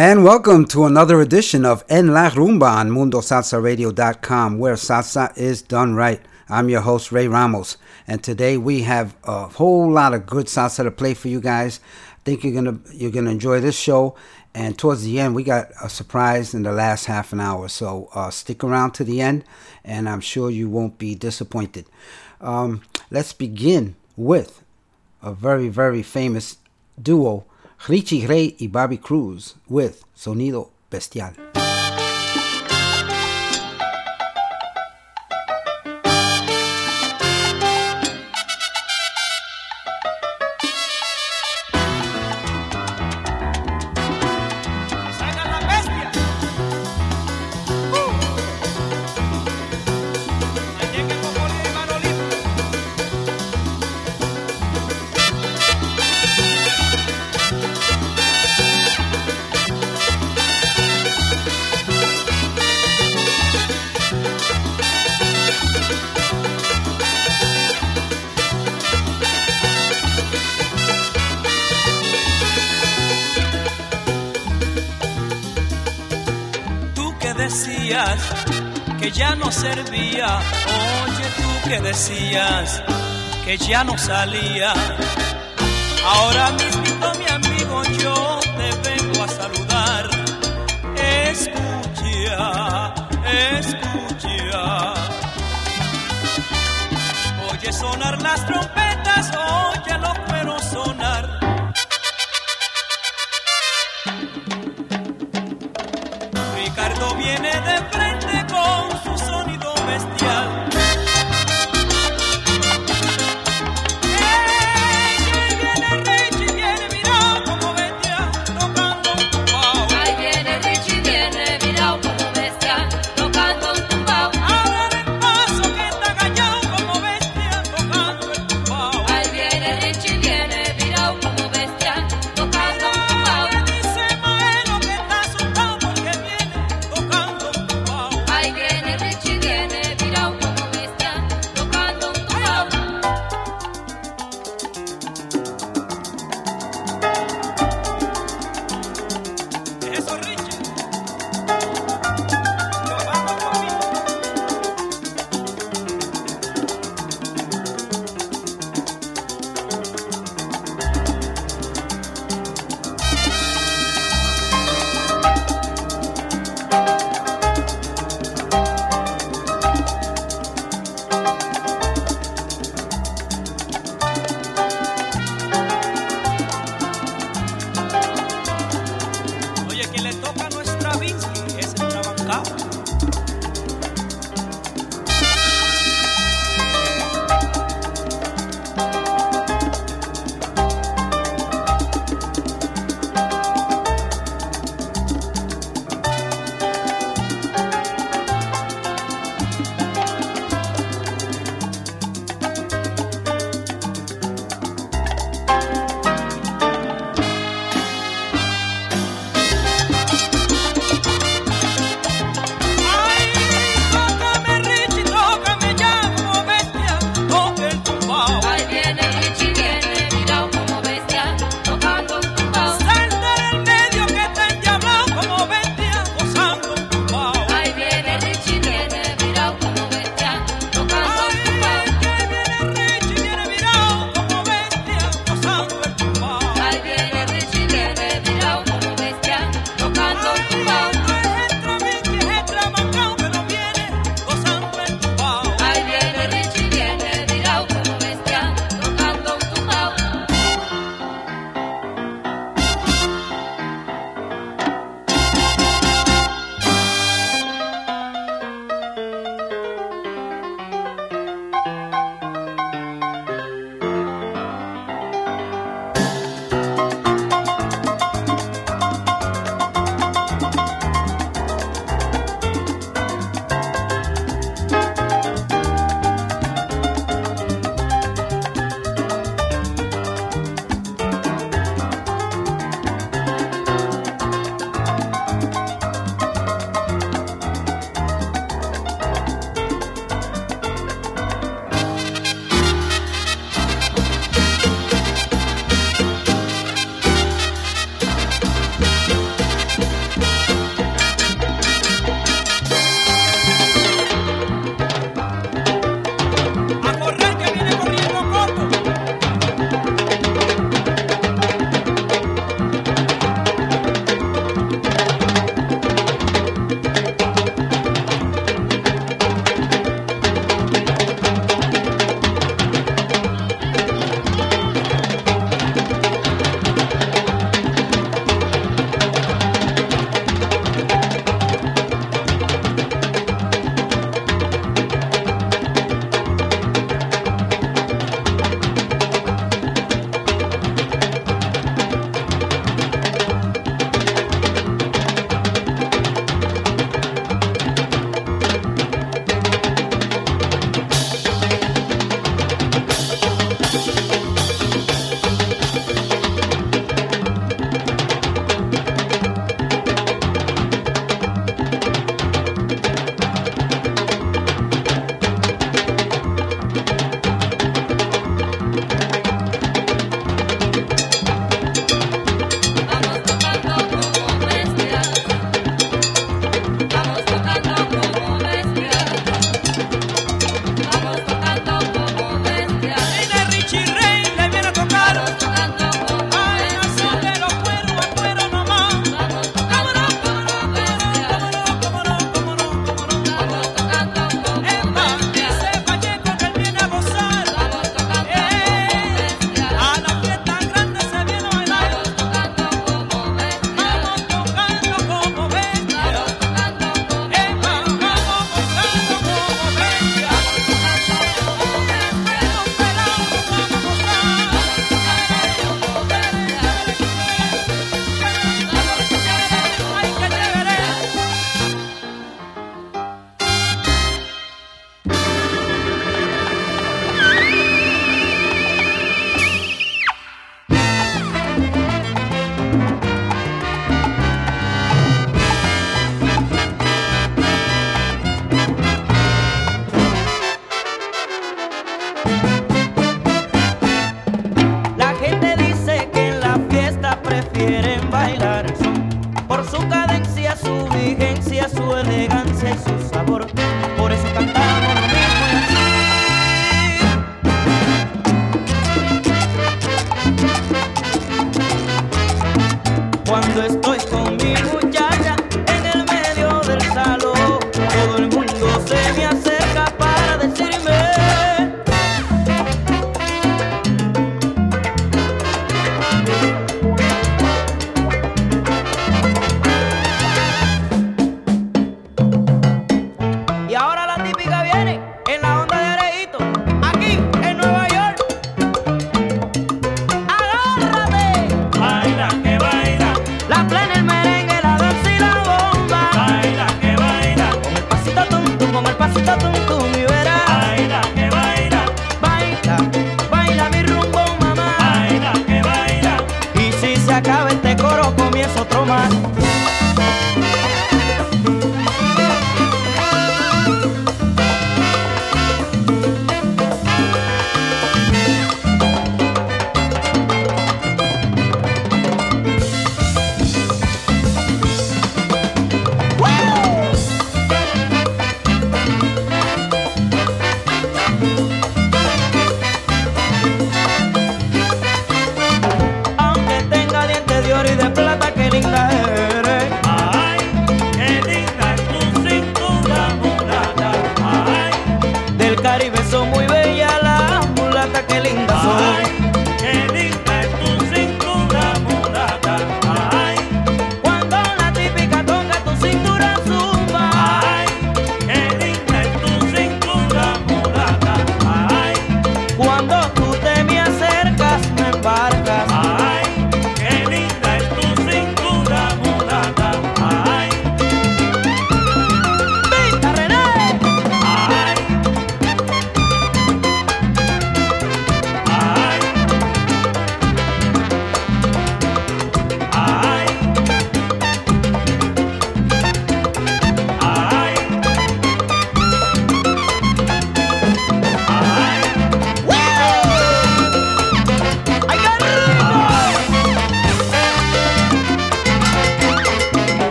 And welcome to another edition of En La Rumba on MundoSalsaRadio.com, where salsa is done right. I'm your host, Ray Ramos, and today we have a whole lot of good salsa to play for you guys. I think you're gonna you're gonna enjoy this show. And towards the end, we got a surprise in the last half an hour, so uh, stick around to the end, and I'm sure you won't be disappointed. Um, let's begin with a very very famous duo, Richie Ray y Bobby Cruz, with Sonido Bestial. Ya no salía. Ahora mismo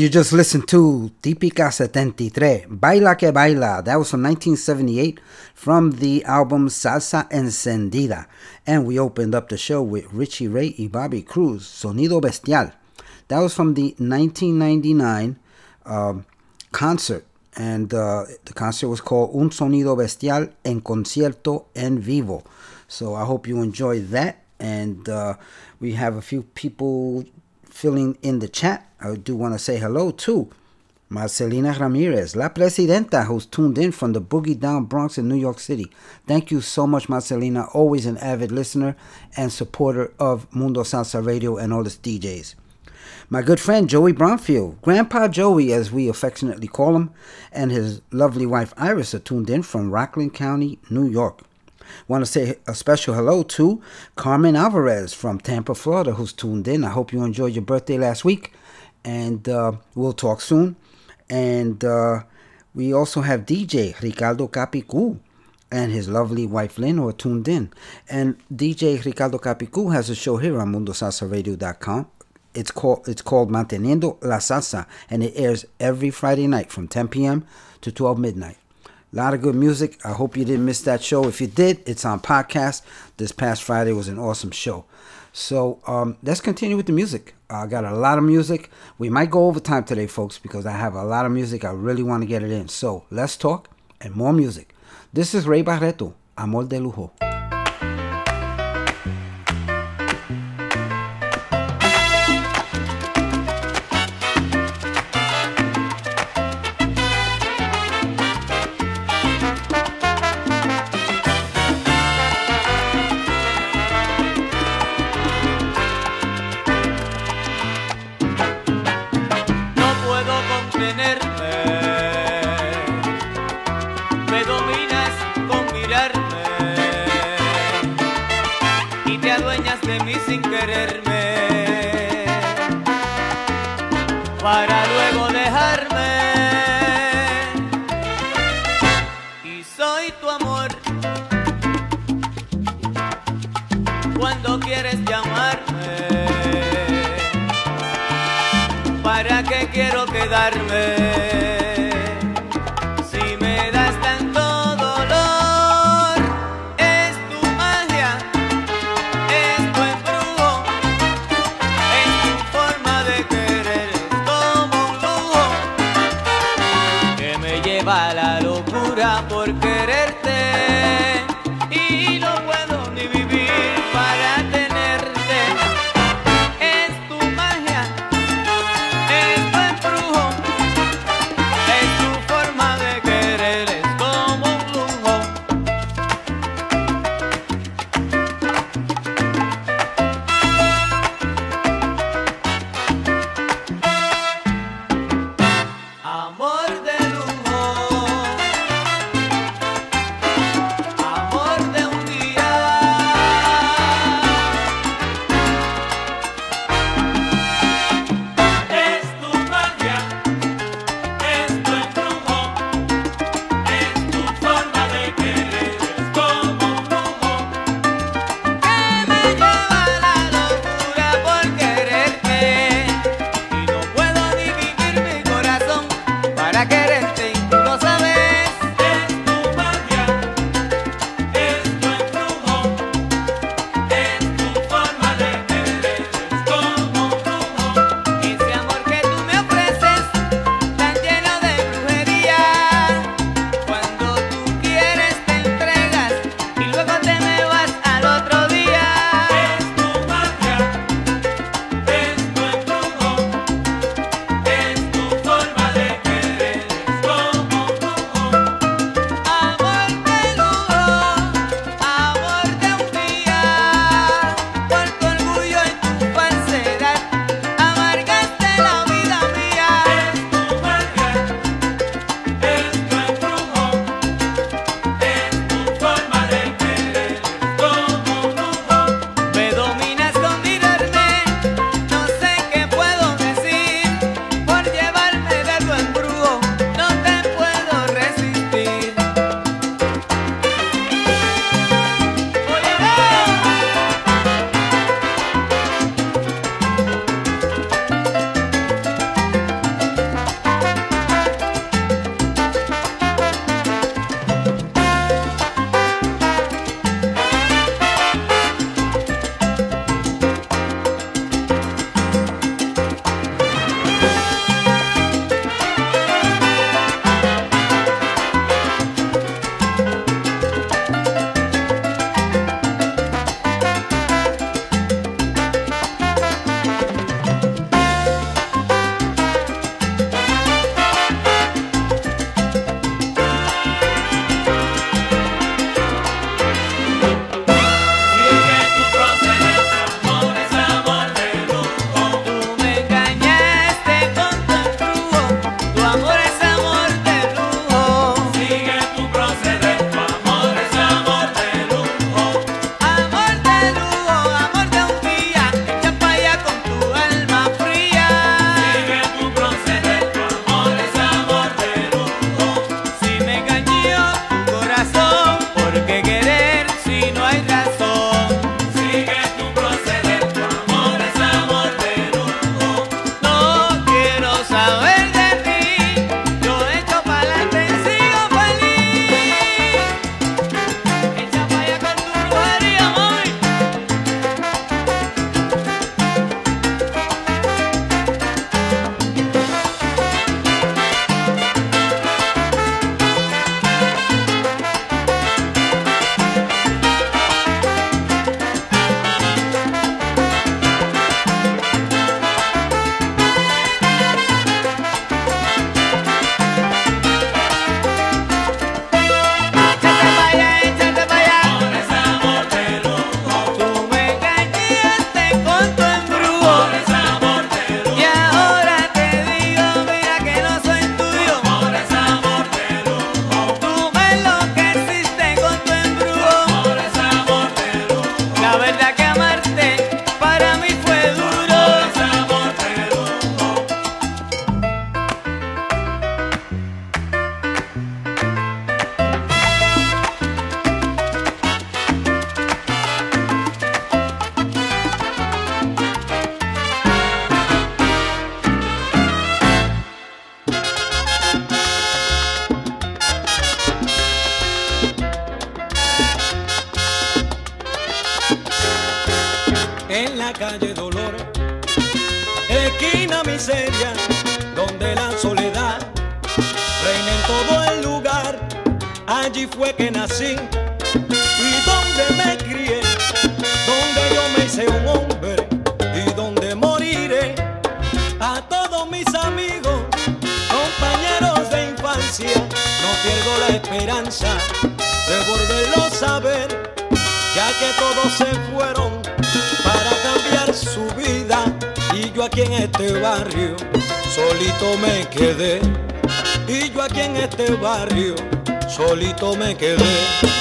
you just listened to Típica 73, Baila que Baila. That was from 1978 from the album Salsa Encendida. And we opened up the show with Richie Ray y Bobby Cruz, Sonido Bestial. That was from the 1999 um, concert. And uh, the concert was called Un Sonido Bestial en Concierto en Vivo. So I hope you enjoyed that. And uh, we have a few people filling in the chat. I do want to say hello to Marcelina Ramirez, La Presidenta, who's tuned in from the Boogie Down Bronx in New York City. Thank you so much, Marcelina. Always an avid listener and supporter of Mundo Salsa Radio and all its DJs. My good friend Joey Bromfield, Grandpa Joey, as we affectionately call him, and his lovely wife Iris are tuned in from Rockland County, New York. Want to say a special hello to Carmen Alvarez from Tampa, Florida, who's tuned in. I hope you enjoyed your birthday last week, and uh, we'll talk soon. And uh, we also have DJ Ricardo Capicu and his lovely wife Lynn who are tuned in. And DJ Ricardo Capicu has a show here on MundoSalsaRadio.com. It's called it's called Manteniendo la Salsa, and it airs every Friday night from 10 p.m. to 12 midnight. A lot of good music. I hope you didn't miss that show. If you did, it's on podcast. This past Friday was an awesome show. So um, let's continue with the music. I got a lot of music. We might go over time today, folks, because I have a lot of music. I really want to get it in. So let's talk and more music. This is Ray Barretto, Amor de Lujo. Solito me quedé.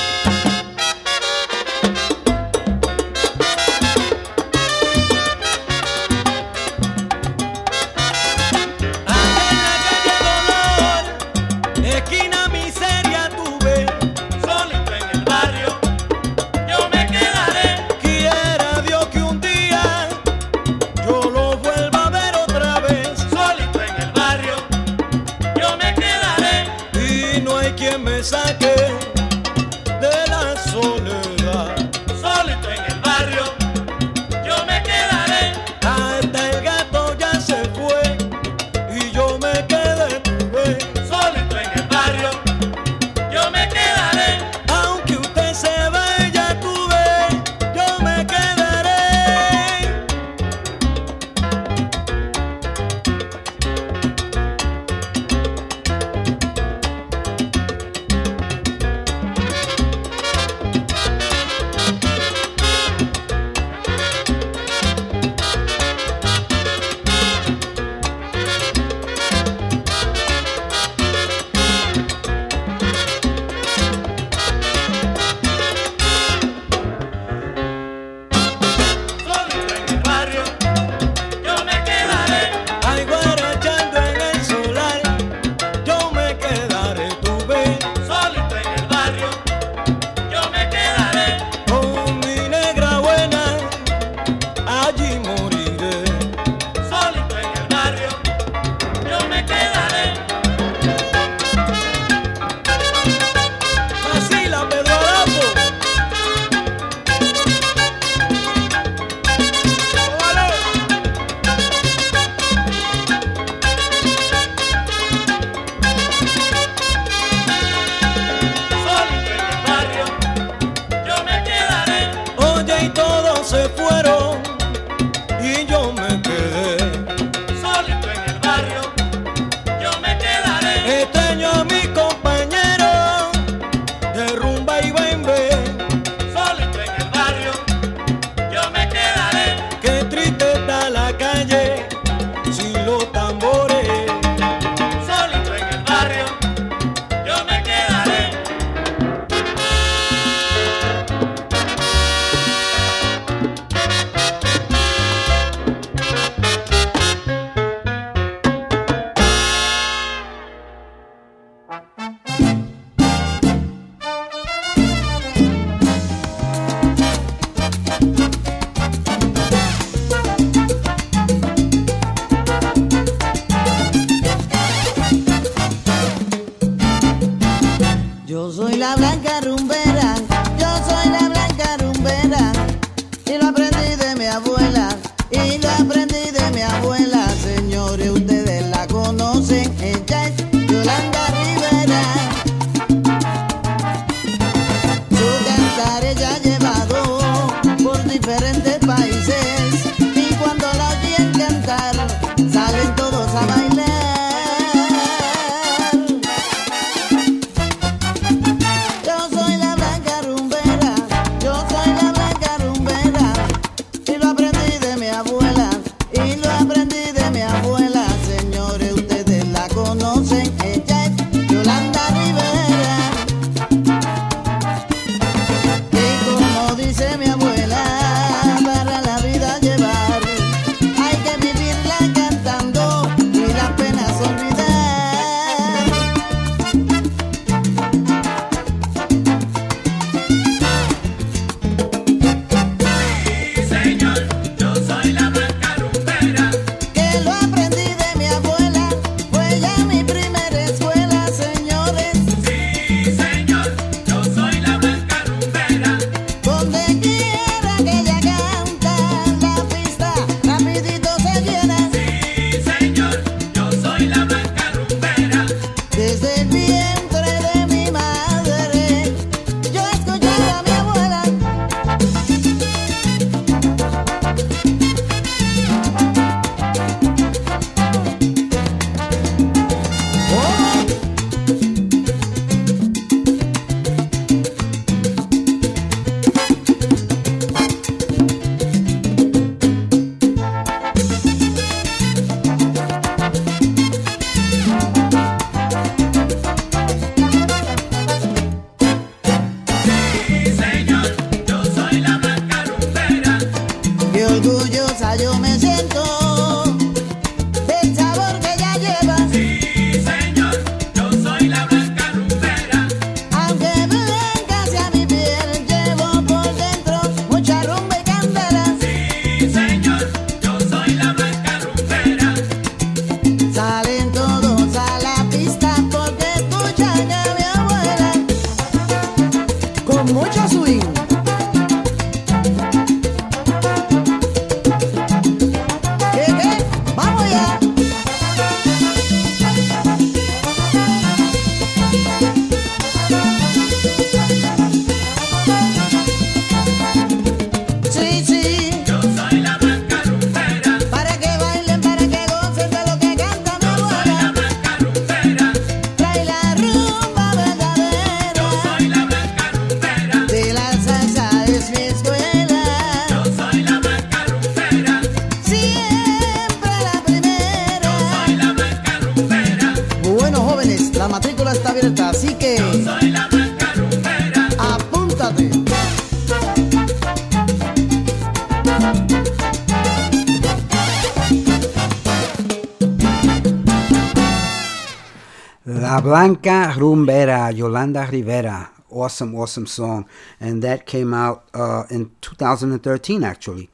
Blanca Rumbera, Yolanda Rivera. Awesome, awesome song. And that came out uh, in 2013, actually.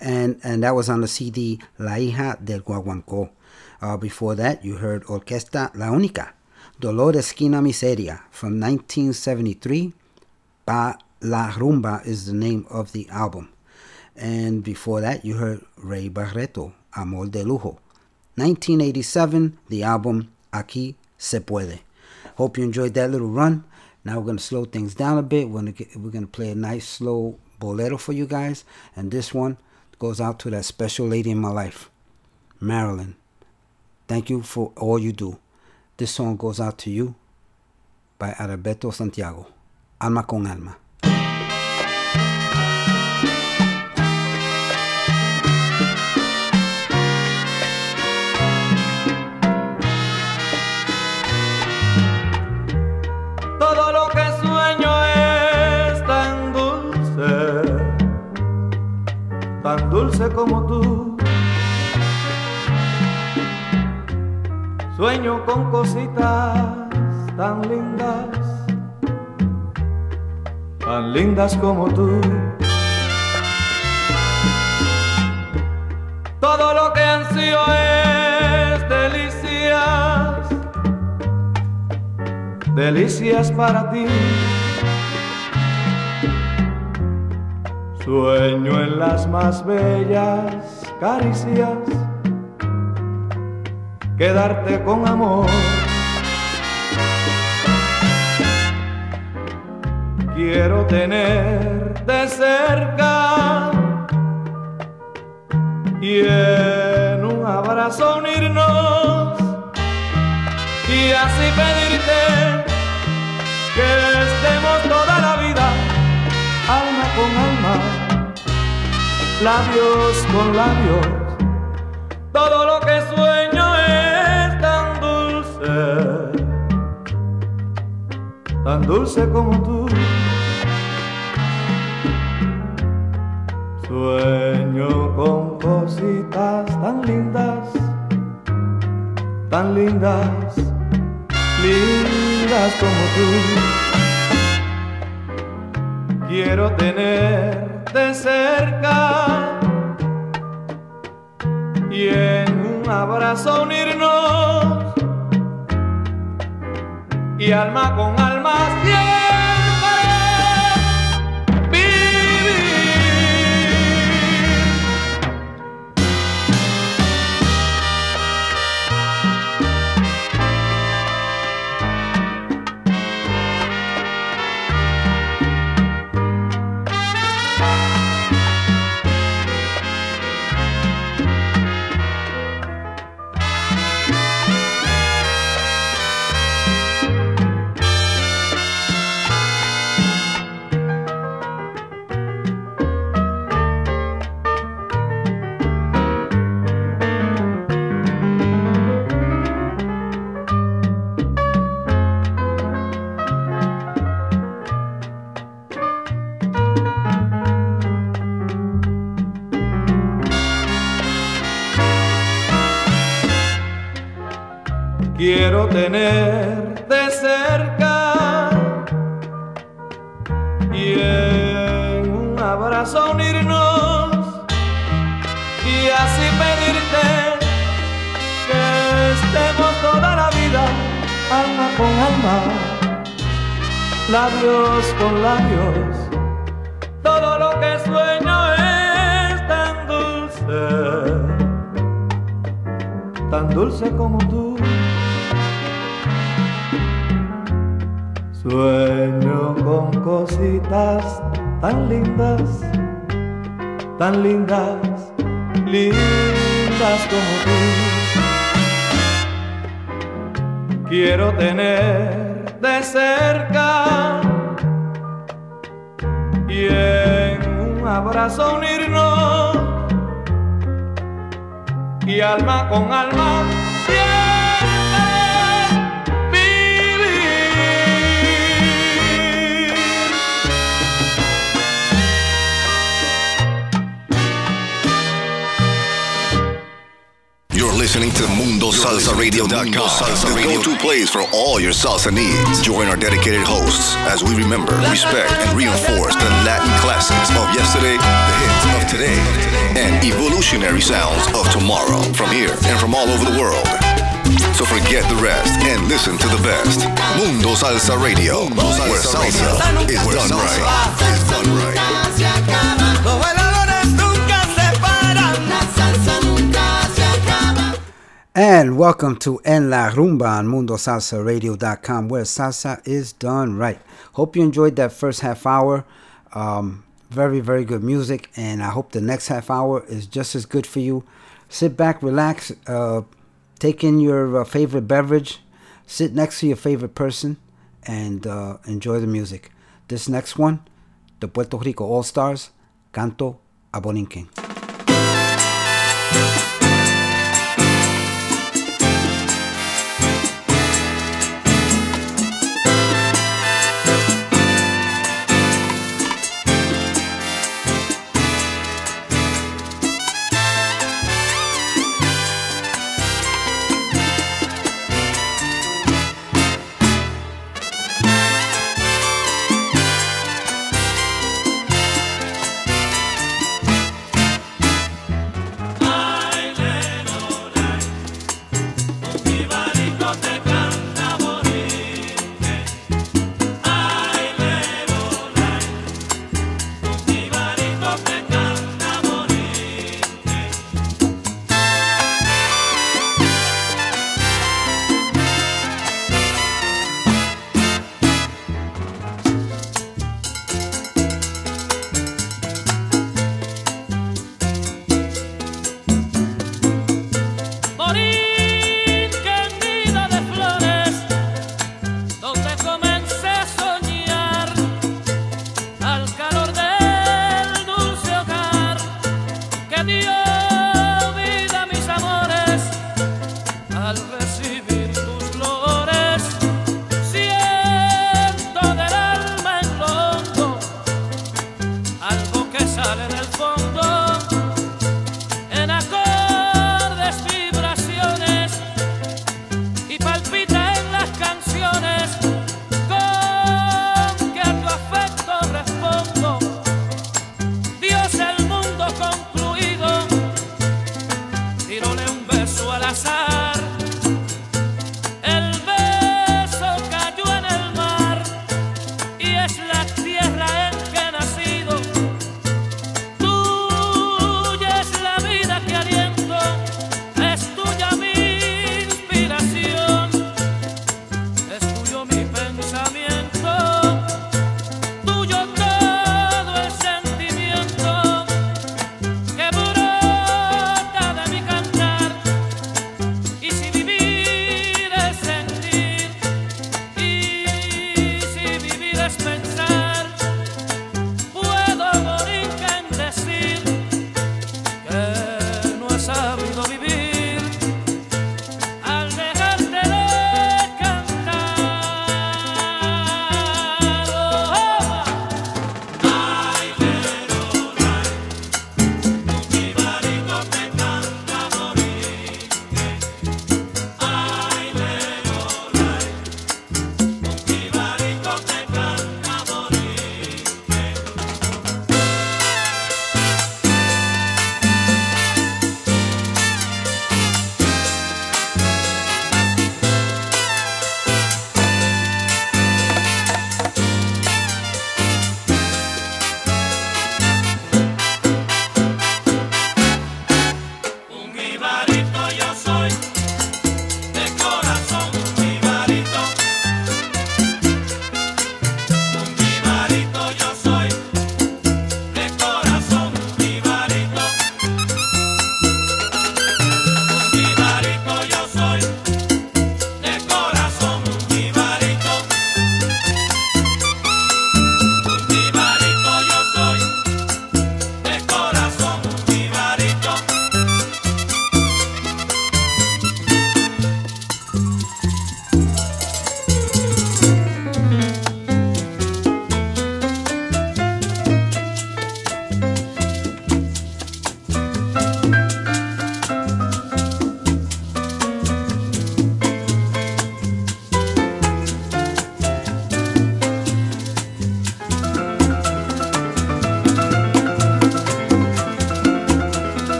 And, and that was on the CD La Hija del Guaguancó. Uh, before that, you heard Orquesta La Única, Dolor Esquina Miseria from 1973. Pa La Rumba is the name of the album. And before that, you heard Ray Barretto, Amor de Lujo. 1987, the album Aquí Se Puede. Hope you enjoyed that little run. Now we're going to slow things down a bit. We're going to, we're going to play a nice slow bolero for you guys. And this one goes out to that special lady in my life, Marilyn. Thank you for all you do. This song goes out to you by Adalberto Santiago. Alma con alma. Dulce como tú. Sueño con cositas tan lindas, tan lindas como tú. Todo lo que ansío es delicias delicias para ti. Sueño en las más bellas caricias, quedarte con amor. Quiero tenerte cerca y en un abrazo unirnos y así pedirte que labios con labios. Todo lo que sueño es tan dulce, tan dulce como tú. Sueño con cositas tan lindas, tan lindas lindas como tú. Quiero tenerte cerca. Y en un abrazo unirnos. Y alma con alma sounds of tomorrow from here and from all over the world. So forget the rest and listen to the best. Mundo Salsa Radio, where salsa is done right. Is done right. Los bailadores nunca se paran. La salsa nunca se acaba. And welcome to En La Rumba on MundoSalsaRadio.com, where salsa is done right. Hope you enjoyed that first half hour. Um, very, very good music, and I hope the next half hour is just as good for you. Sit back, relax, uh, take in your uh, favorite beverage, sit next to your favorite person, and uh, enjoy the music. This next one, the Puerto Rico All Stars, Canto a Borinquen.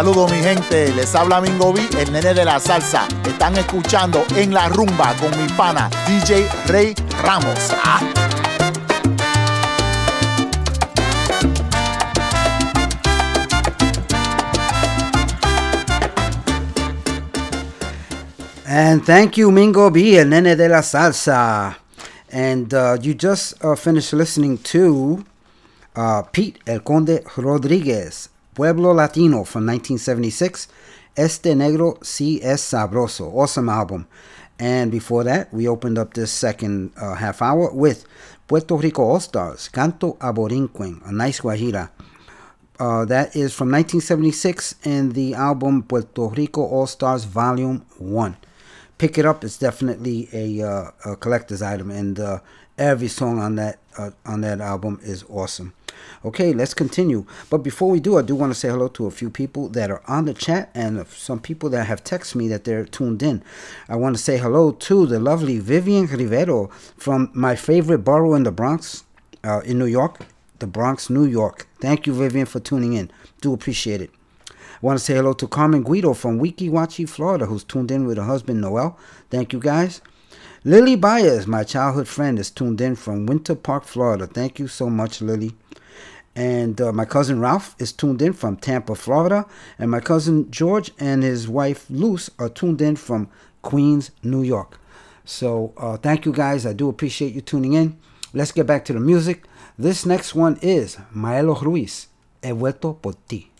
Saludos mi gente, les habla Mingo B, el nene de la salsa. Están escuchando en la rumba con mi pana DJ Rey Ramos. ¡Ah! And thank you, Mingo B, el nene de la salsa. And uh, you just uh, finished listening to uh, Pete El Conde Rodriguez Pueblo Latino from 1976, Este Negro Si Es Sabroso, awesome album. And before that, we opened up this second uh, half hour with Puerto Rico All Stars, Canto a Borinquen, a nice guajira. Uh, that is from 1976 in the album Puerto Rico All Stars Volume 1. Pick it up, it's definitely a, uh, a collector's item, and uh, every song on that uh, on that album is awesome. Okay, let's continue. But before we do, I do want to say hello to a few people that are on the chat and some people that have texted me that they're tuned in. I want to say hello to the lovely Vivian Rivero from my favorite borough in the Bronx, uh, in New York, the Bronx, New York. Thank you, Vivian, for tuning in. Do appreciate it. I want to say hello to Carmen Guido from Weeki Wachee, Florida, who's tuned in with her husband, Noel. Thank you, guys. Lily Baez, my childhood friend, is tuned in from Winter Park, Florida. Thank you so much, Lily. And uh, my cousin Ralph is tuned in from Tampa, Florida. And my cousin George and his wife Luce are tuned in from Queens, New York. So uh, thank you guys. I do appreciate you tuning in. Let's get back to the music. This next one is Maelo Ruiz, He vuelto por ti.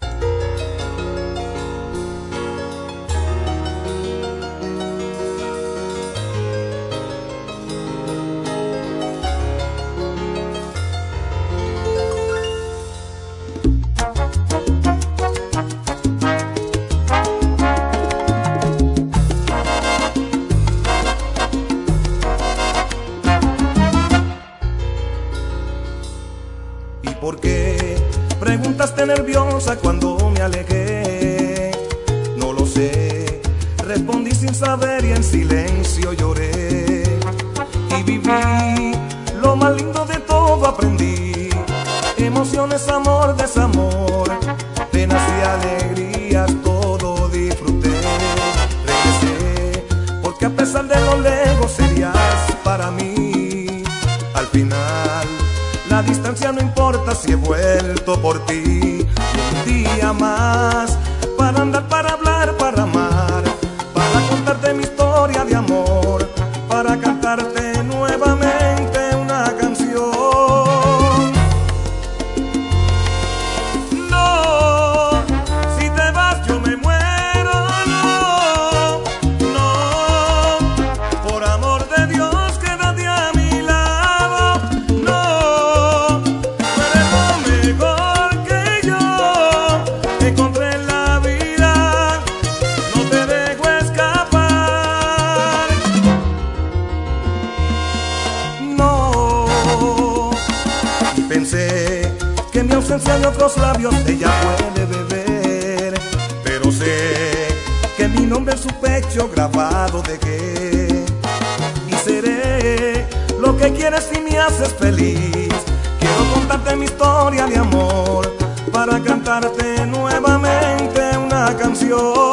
Otros labios ella puede beber, pero sé que mi nombre en su pecho grabado dejé y seré lo que quieres y me haces feliz. Quiero contarte mi historia de amor para cantarte nuevamente una canción.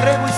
Usted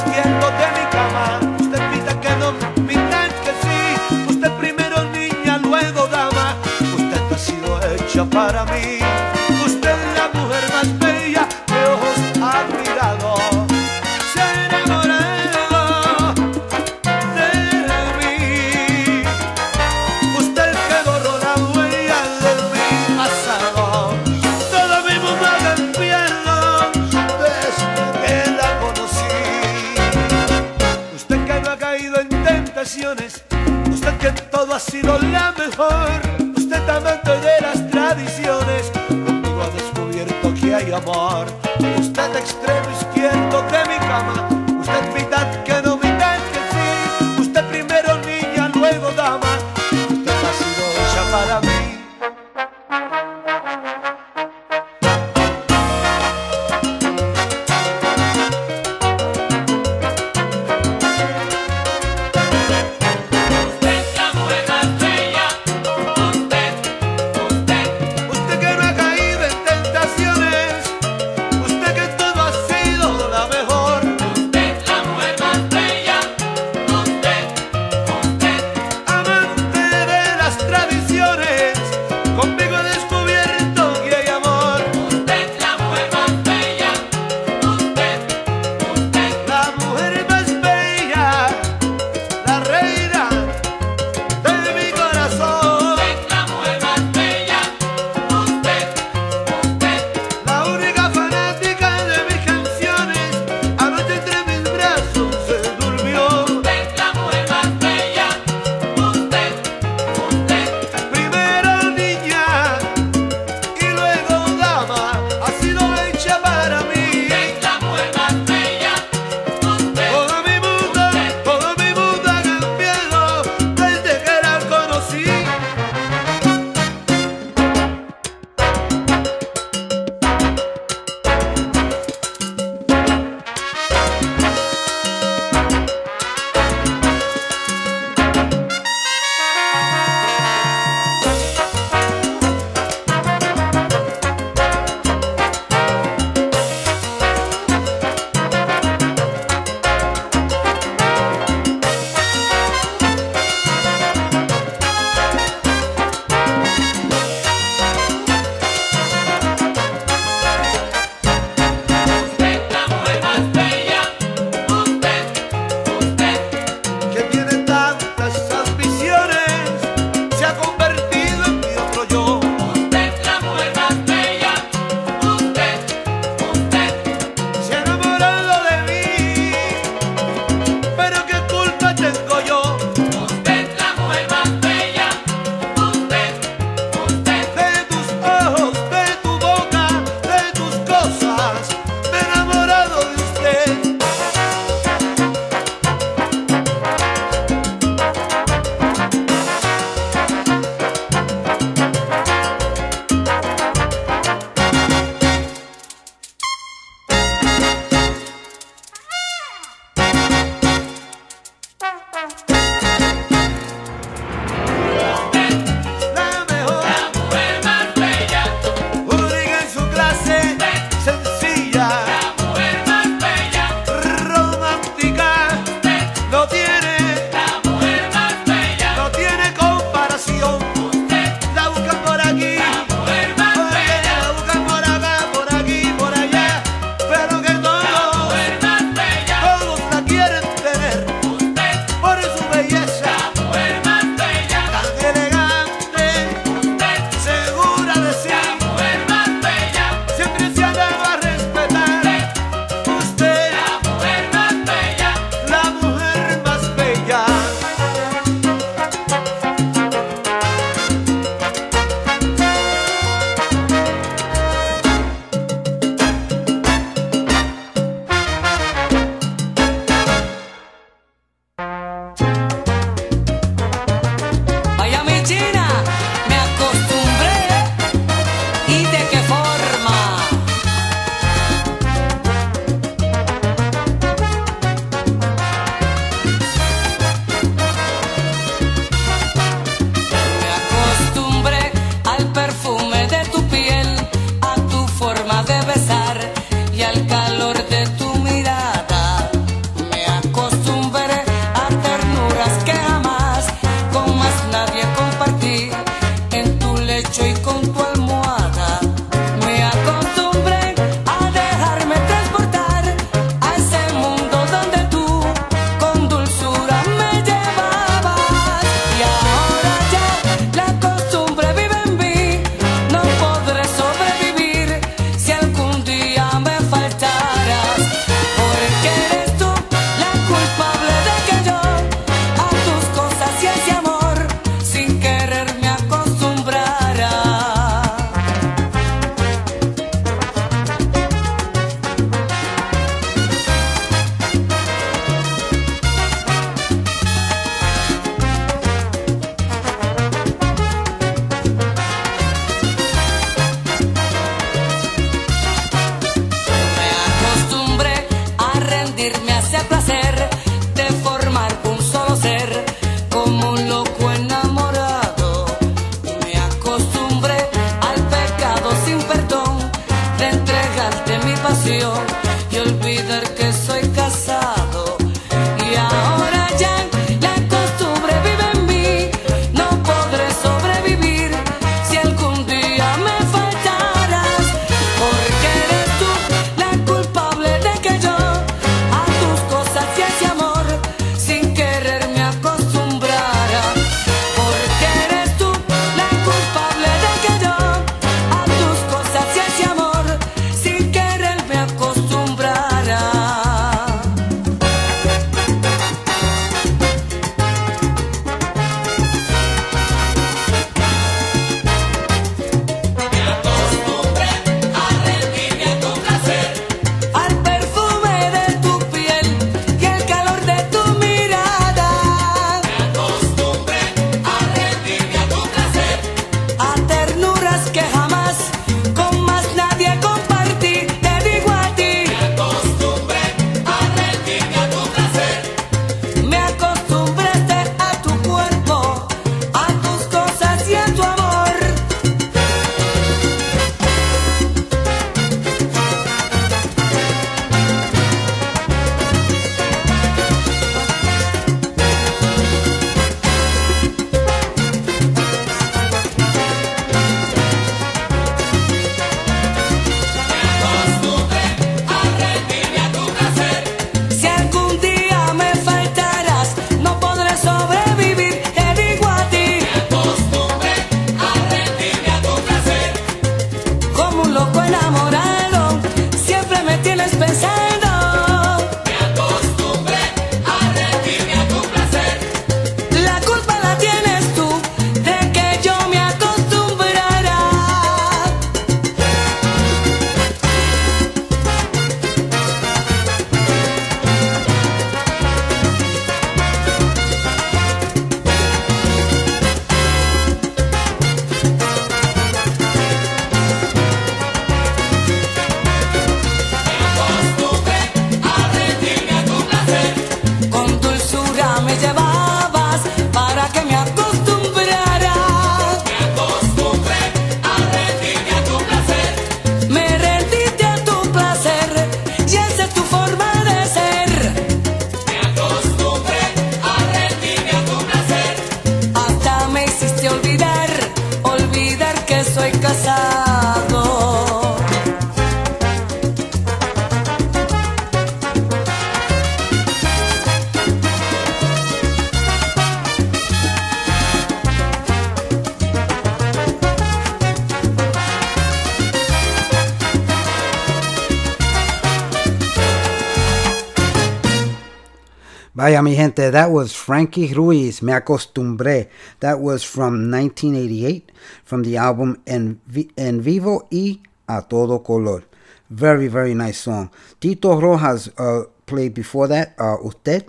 Gente. That was Frankie Ruiz, Me Acostumbré. That was from 1988 from the album En, en Vivo y A Todo Color. Very, very nice song. Tito Rojas uh, played before that uh, Usted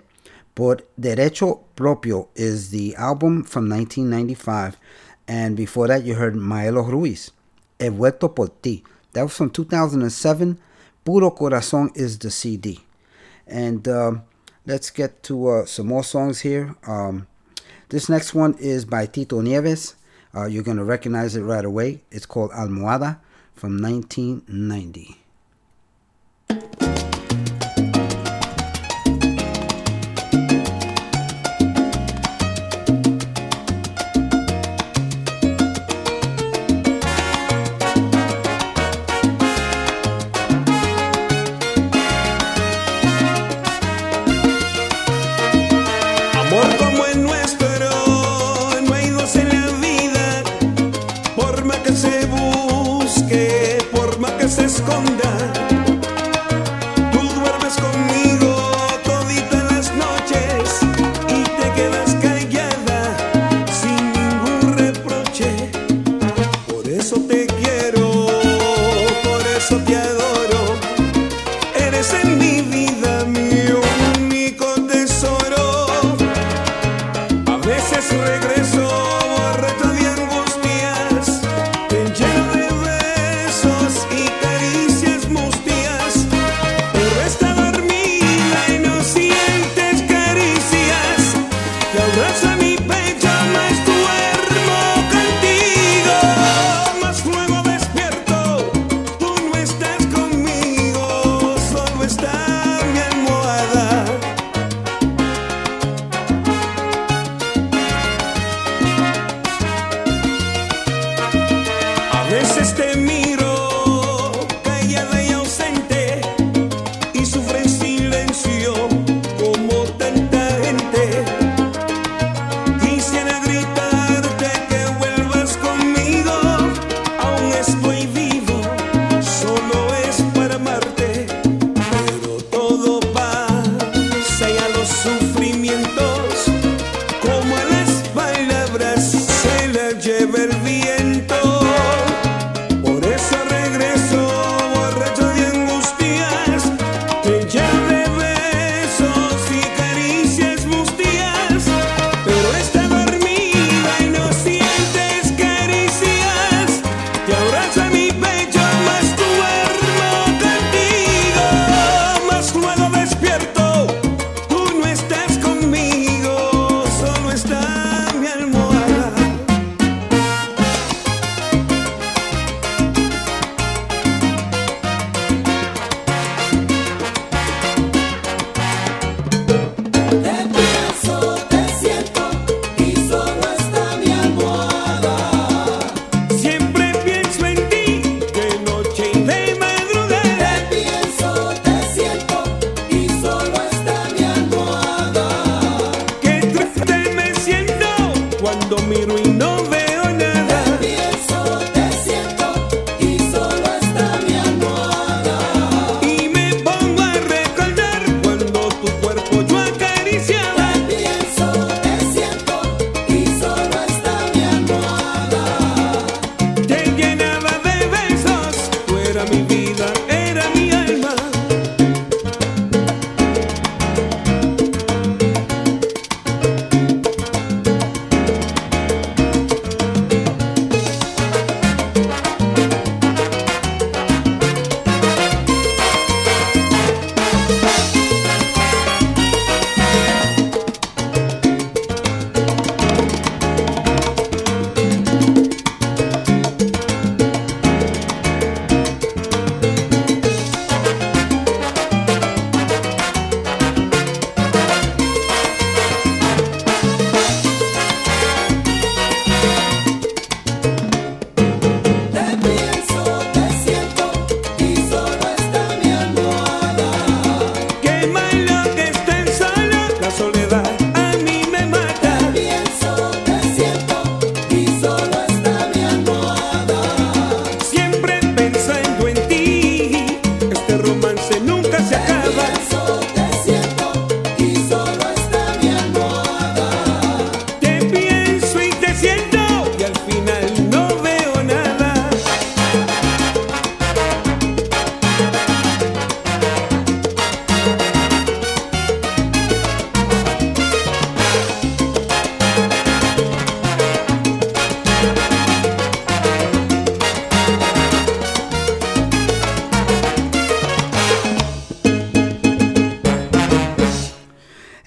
Por Derecho Propio is the album from 1995. And before that, you heard Maelo Ruiz, He Vuelto Por Ti. That was from 2007. Puro Corazón is the CD. And. Uh, let's get to uh, some more songs here. Um, this next one is by Tito Nieves. Uh, you're going to recognize it right away. It's called Almohada from 1990.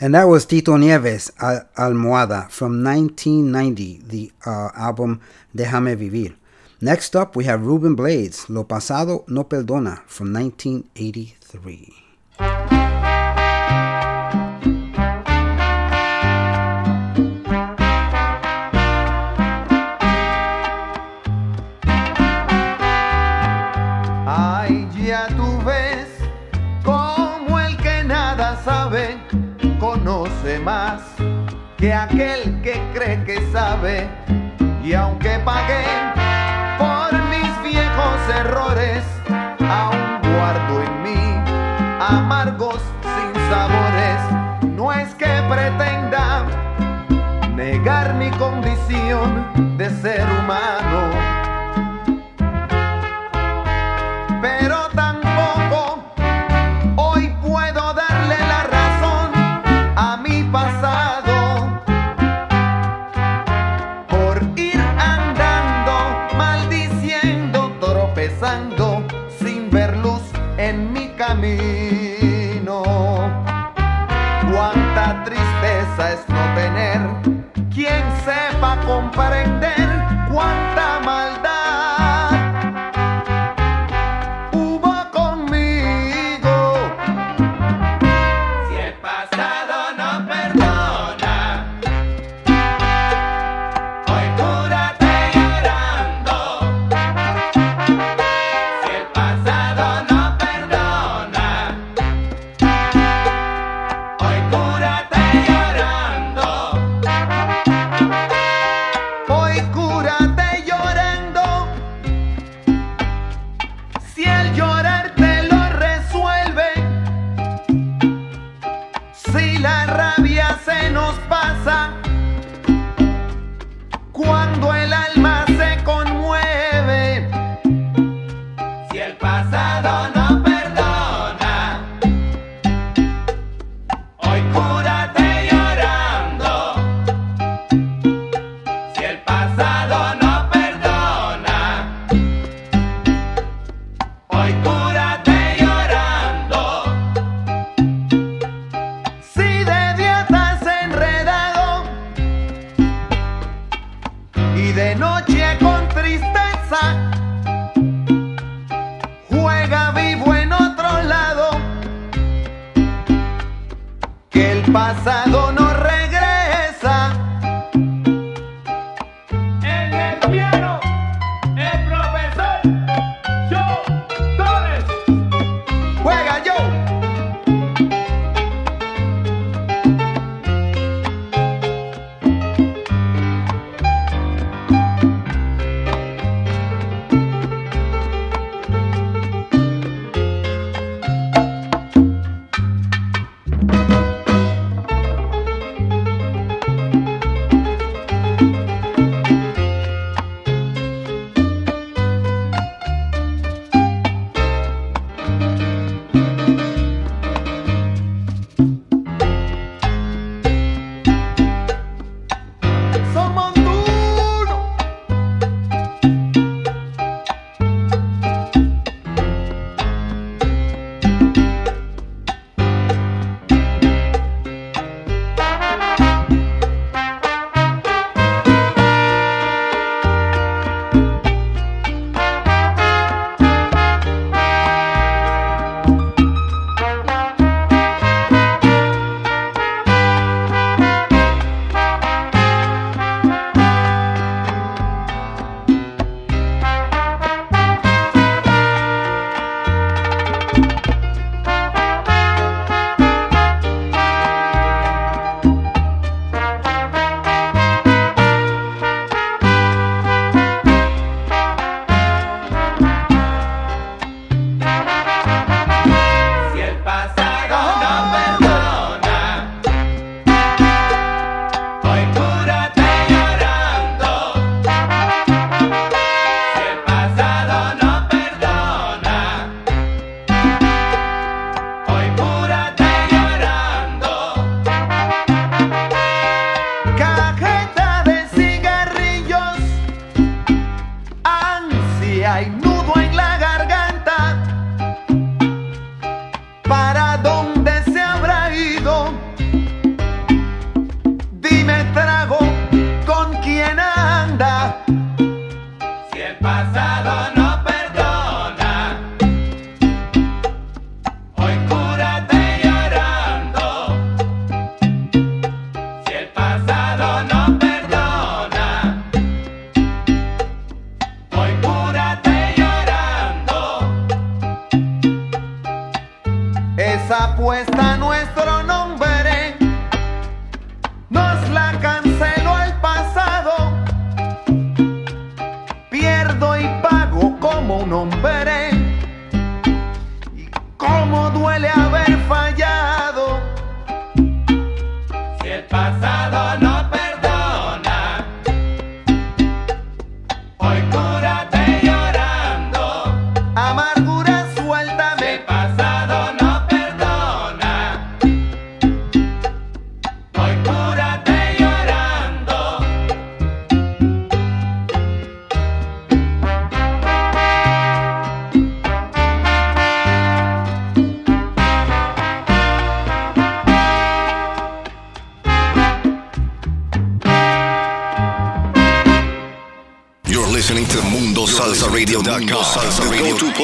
And that was Tito Nieves Al- Almohada from 1990, the uh, album Déjame Vivir. Next up, we have Ruben Blades, Lo Pasado No Perdona from 1983. sabe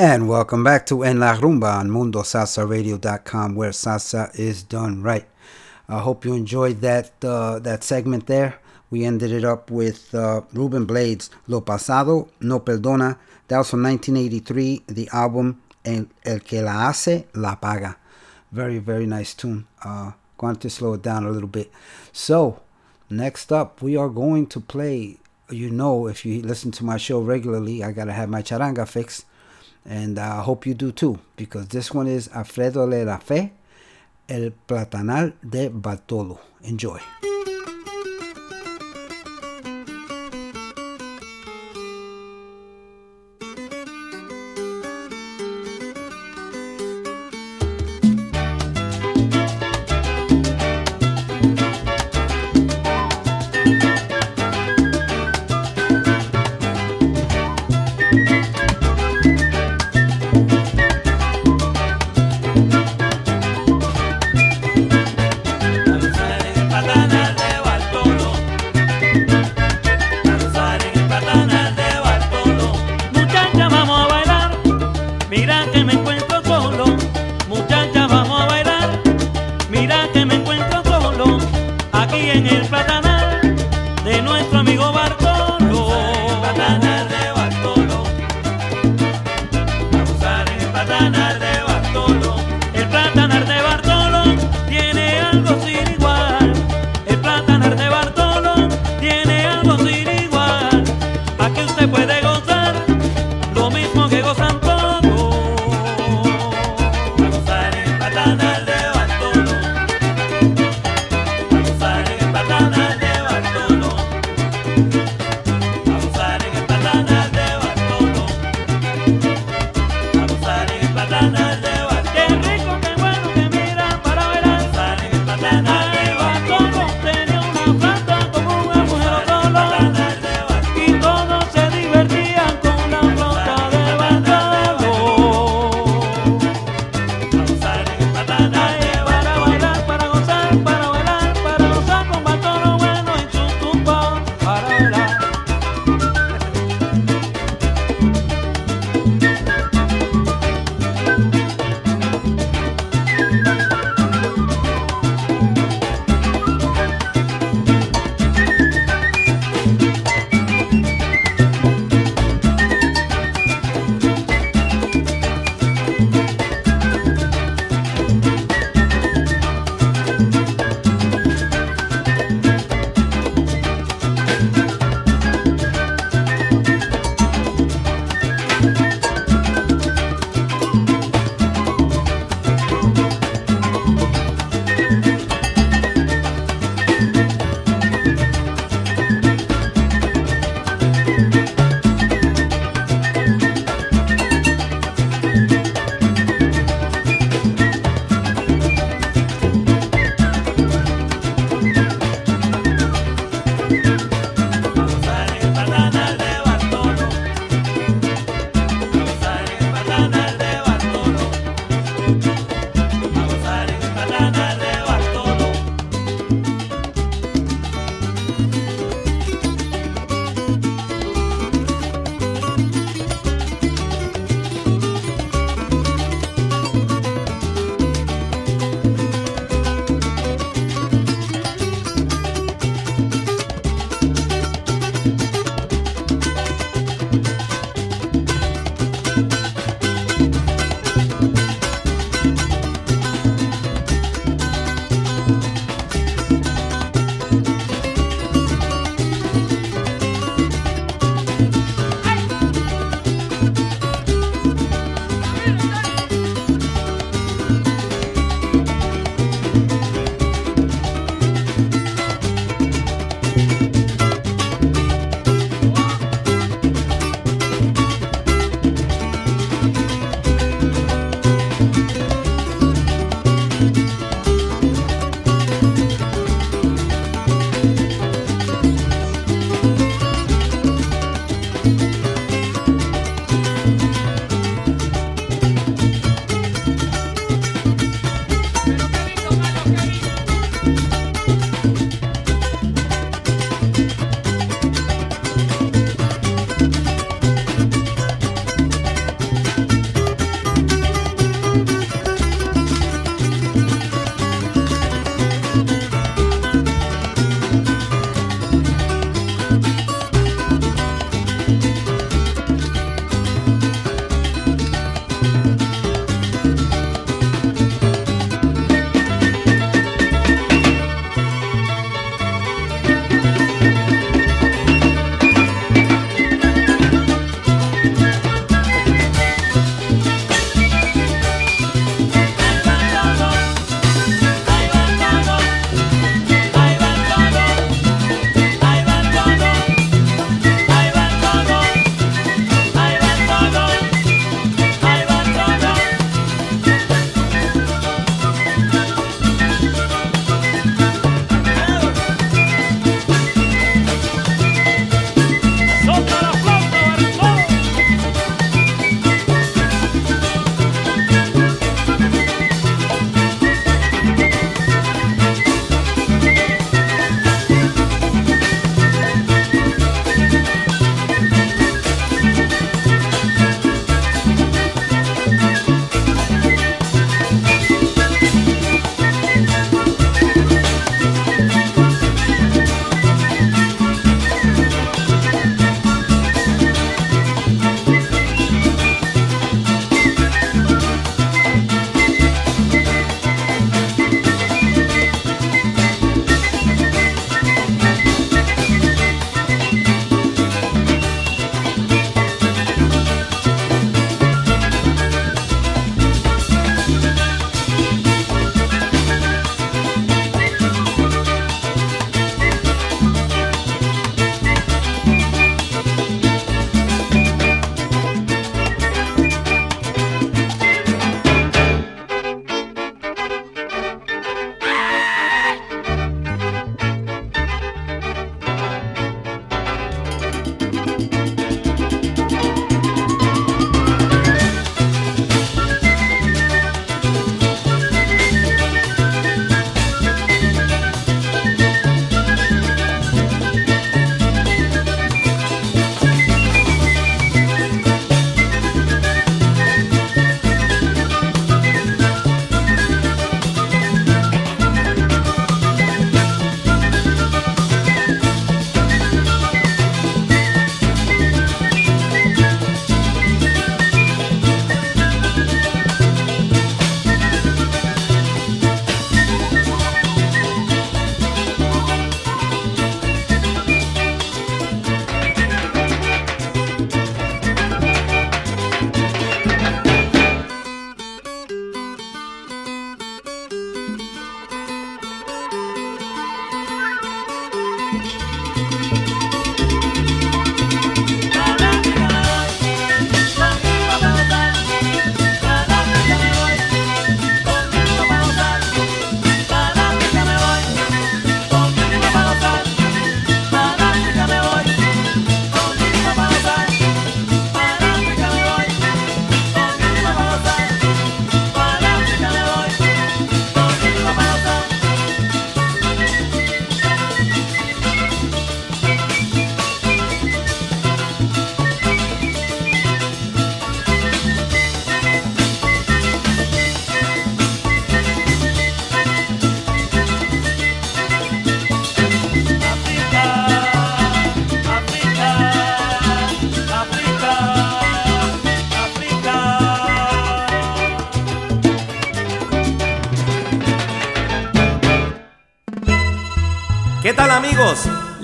And welcome back to En La Rumba on MundoSalsaRadio.com, where salsa is done right. I hope you enjoyed that uh, that segment there. We ended it up with uh, Ruben Blades, Lo Pasado No Perdona. That was from 1983, the album El, El Que La Hace, La Paga. Very, very nice tune. Uh, going to slow it down a little bit. So, next up, we are going to play. You know, if you listen to my show regularly, I got to have my charanga fix. And I hope you do too, because this one is Alfredo Le La El Platanal de Bartolo. Enjoy.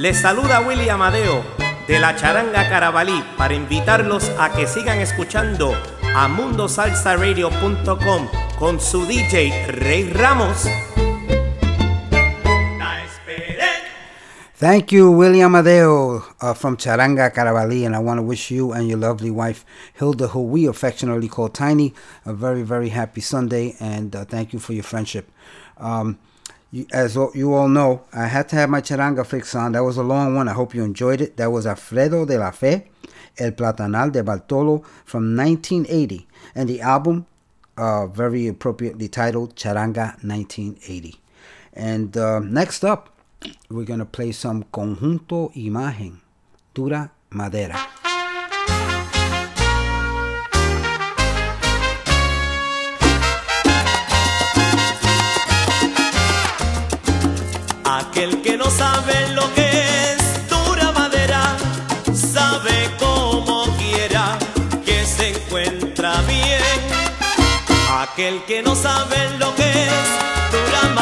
Les saluda Willy Amadeo de la Charanga Carabalí para invitarlos a que sigan escuchando a mundosalsaradio.com con su DJ Rey Ramos. Thank you, William Amadeo uh, from Charanga Carabalí, and I want to wish you and your lovely wife, Hilda, who we affectionately call Tiny, a very, very happy Sunday, and uh, thank you for your friendship. Um, you, as you all know, I had to have my Charanga fix on. That was a long one. I hope you enjoyed it. That was Alfredo de la Fe, El Platanal de Bartolo from 1980, and the album, uh, very appropriately titled Charanga 1980. And uh, next up, we're going to play some Conjunto Imagen, Dura Madera. Aquel que no sabe lo que es dura madera, sabe como quiera que se encuentra bien. Aquel que no sabe lo que es dura madera,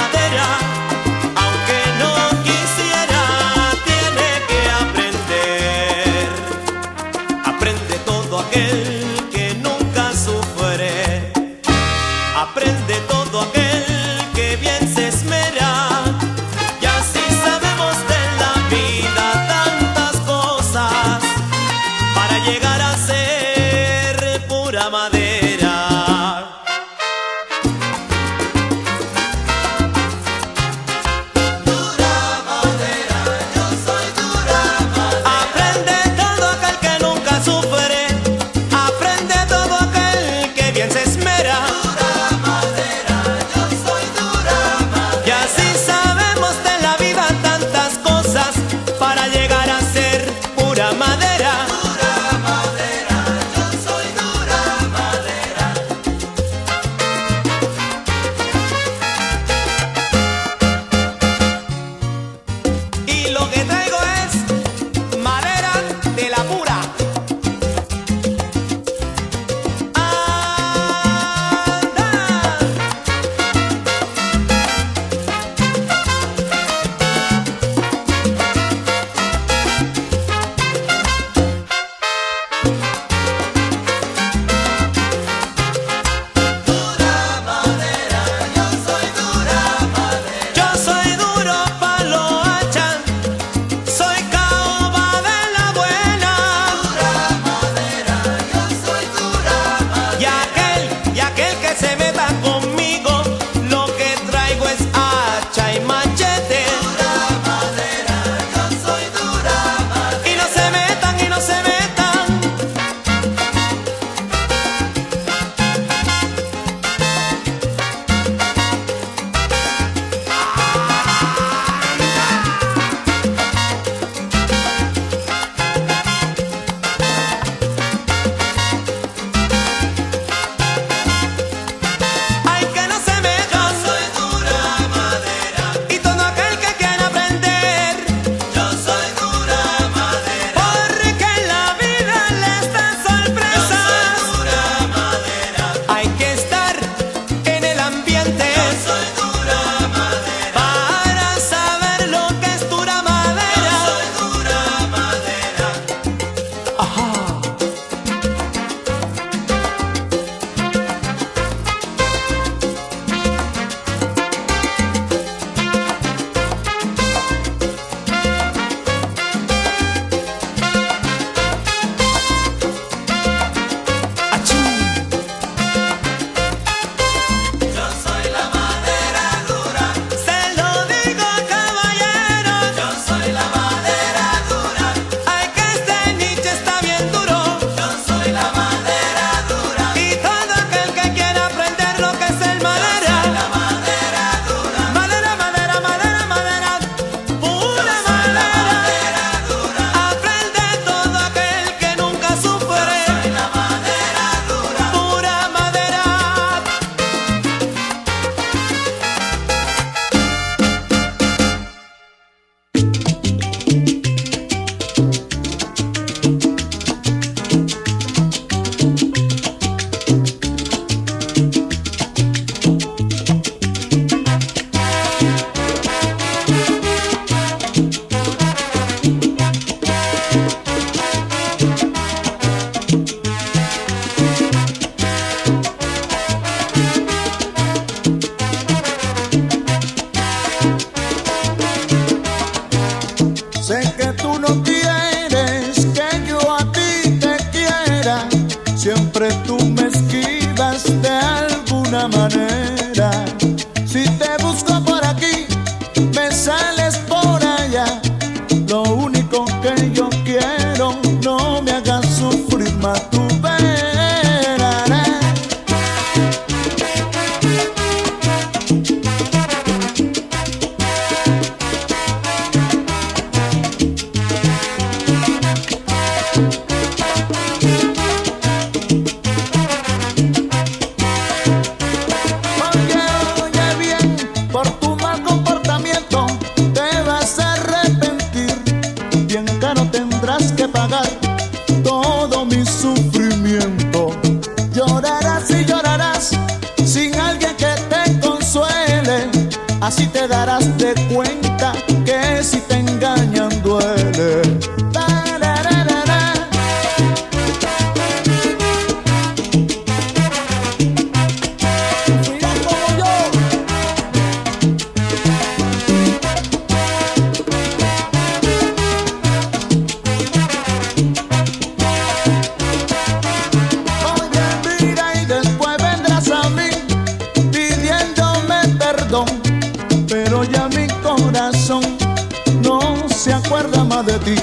de ti.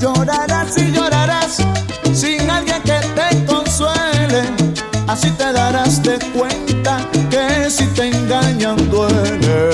Llorarás y llorarás sin alguien que te consuele, así te darás de cuenta que si te engañan duele.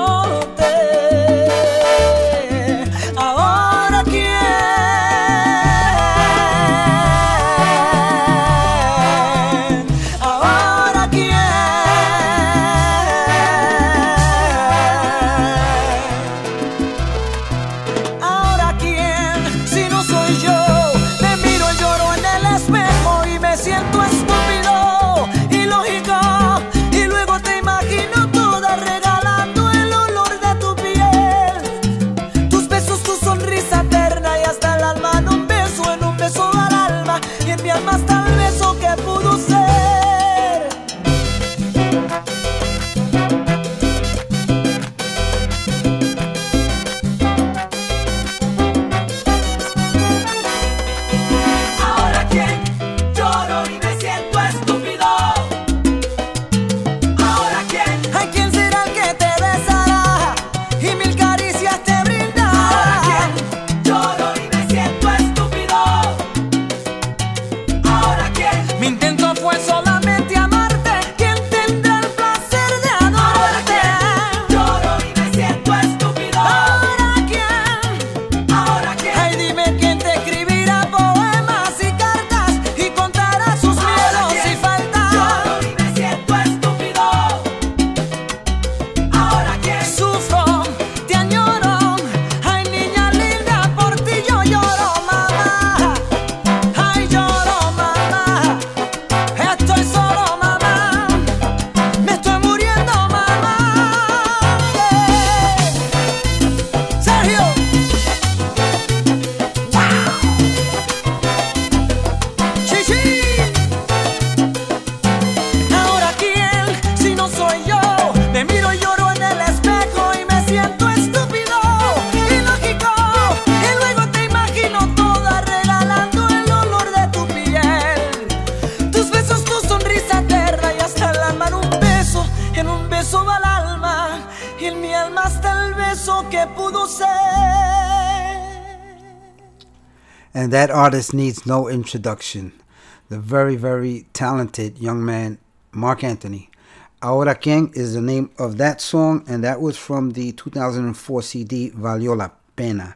Needs no introduction. The very, very talented young man, Marc Anthony. Ahora Quien is the name of that song, and that was from the 2004 CD Valió la Pena.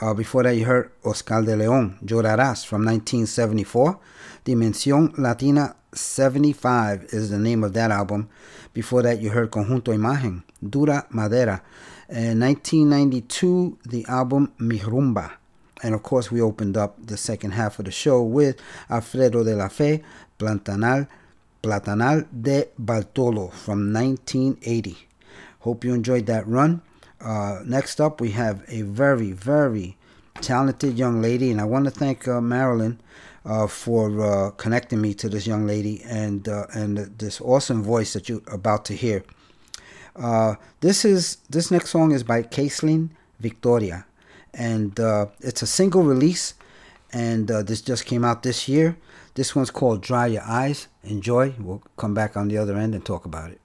Uh, before that, you heard Oscar de León, Llorarás from 1974. Dimensión Latina 75 is the name of that album. Before that, you heard Conjunto Imagen, Dura Madera. In 1992, the album Mi Rumba. And of course, we opened up the second half of the show with Alfredo de la Fe, Platanal, Platanal de Bartolo from 1980. Hope you enjoyed that run. Uh, next up, we have a very, very talented young lady, and I want to thank uh, Marilyn uh, for uh, connecting me to this young lady and uh, and this awesome voice that you're about to hear. Uh, this is this next song is by Caitlin Victoria, and uh, it's a single release, and uh, this just came out this year. This one's called "Dry Your Eyes." Enjoy. We'll come back on the other end and talk about it.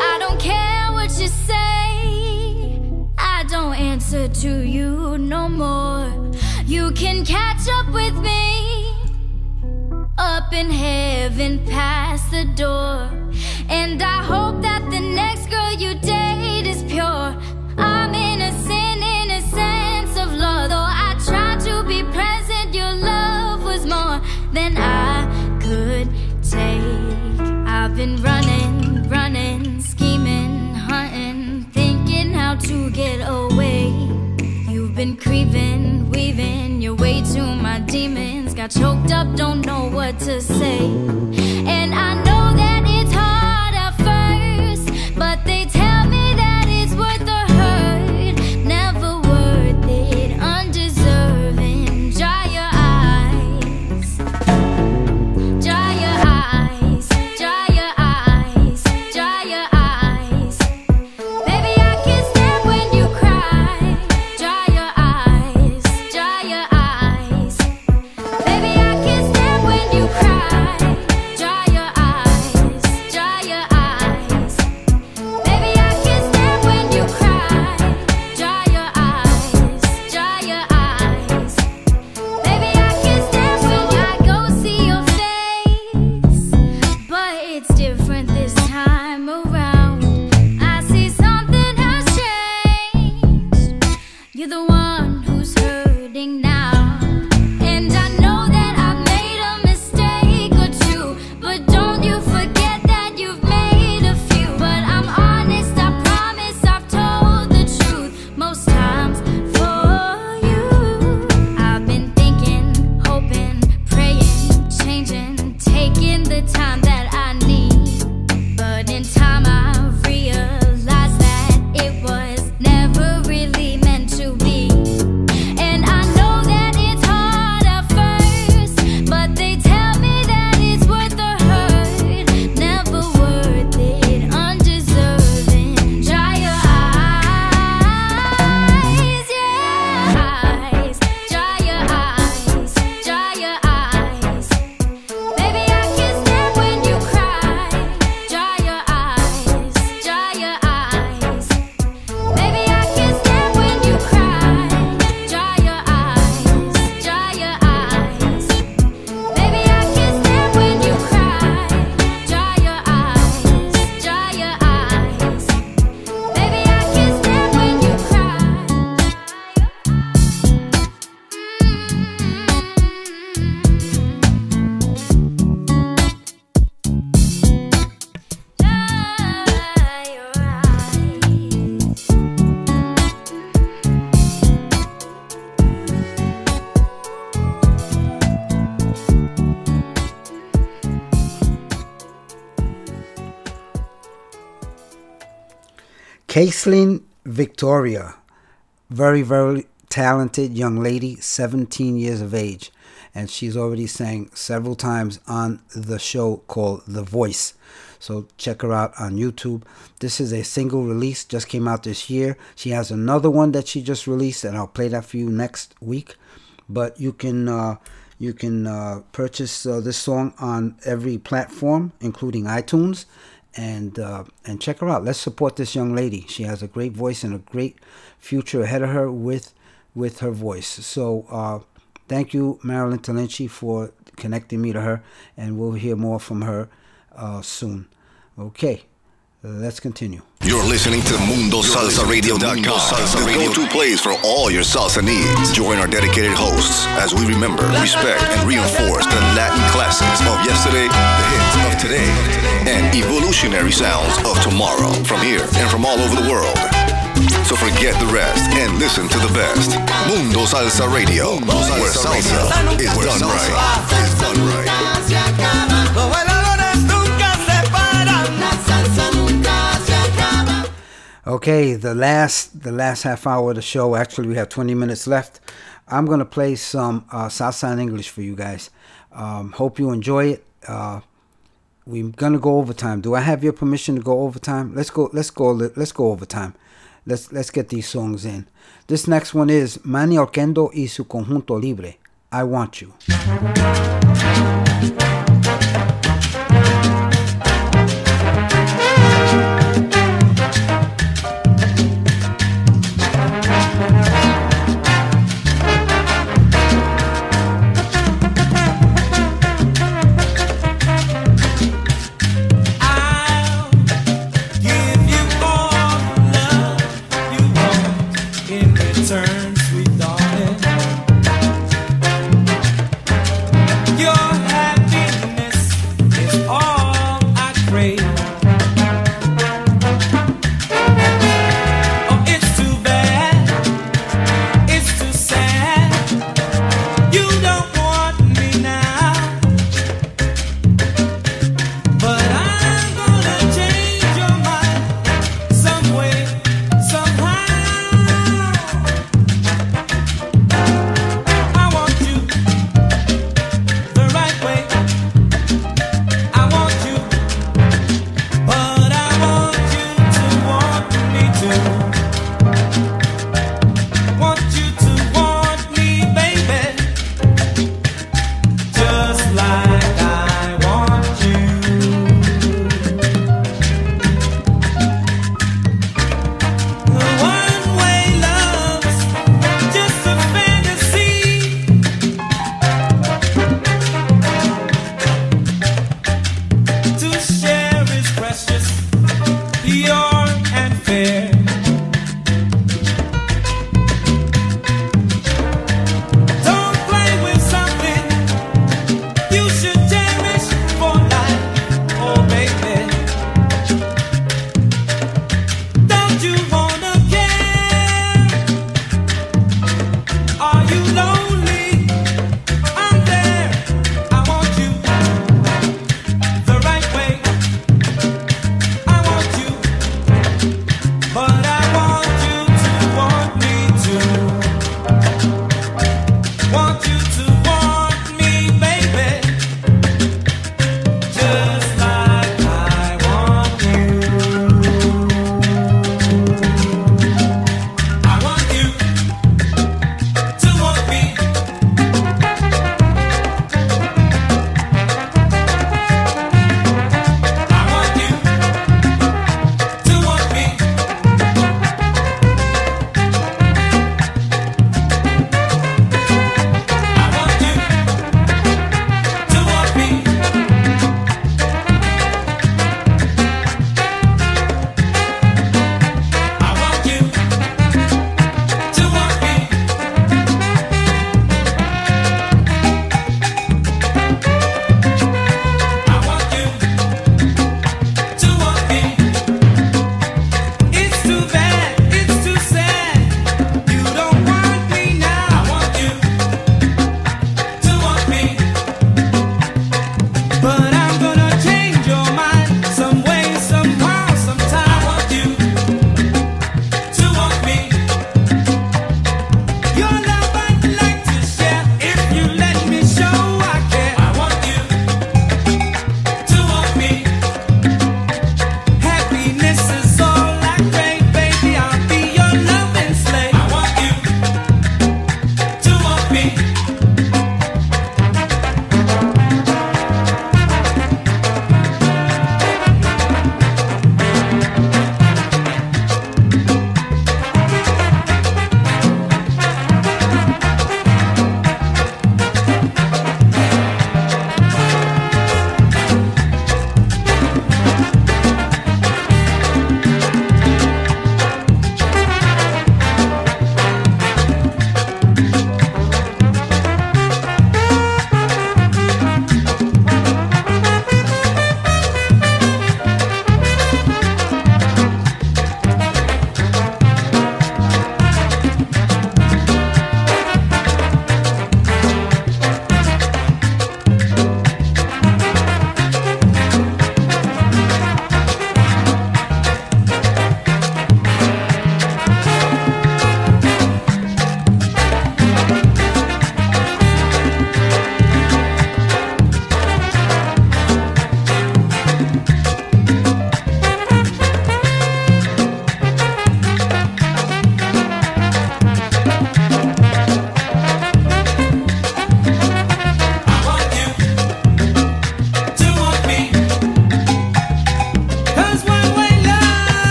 I don't care what you say. I don't answer to you no more. You can catch up with me up in heaven past the door. And I hope that the next girl you date is pure. I'm innocent in a sense of law. Though I tried to be present, your love was more than I could take. I've been running, running, scheming, hunting, thinking how to get away. You've been creeping, weaving way to my demons. Got choked up, don't know what to say. And I know Caitlin Victoria, very, very talented young lady, 17 years of age. And she's already sang several times on the show called The Voice. So check her out on YouTube. This is a single release, just came out this year. She has another one that she just released, and I'll play that for you next week. But you can uh, you can uh, purchase uh, this song on every platform, including iTunes and uh, and check her out. Let's support this young lady. She has a great voice and a great future ahead of her with with her voice. So uh, thank you, Marilyn Talinci, for connecting me to her, and we'll hear more from her uh, soon. Okay, let's continue. You're listening to MundoSalsaRadio.com, the go-to place for all your salsa needs. Join our dedicated hosts as we remember, respect, and reinforce the Latin classics of yesterday, the hits of today, and evolutionary sounds of tomorrow from here and from all over the world. So forget the rest and listen to the best. Mundo Salsa Radio, where salsa is done right. Is done right. Salsa. Okay, the last the last half hour of the show. Actually, we have 20 minutes left. I'm gonna play some uh, salsa in English for you guys. Um, hope you enjoy it. Uh, we're gonna go overtime. Do I have your permission to go overtime? Let's go. Let's go. Let's go overtime. Let's let's get these songs in. This next one is Manny Oquendo y su conjunto libre. I want you.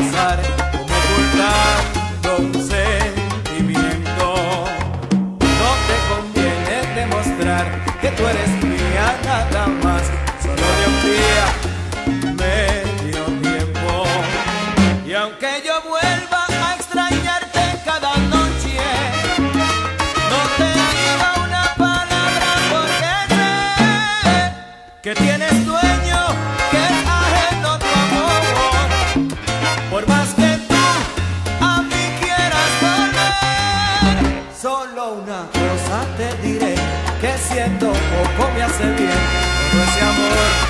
Pasar siendo poco me hace bien todo ese amor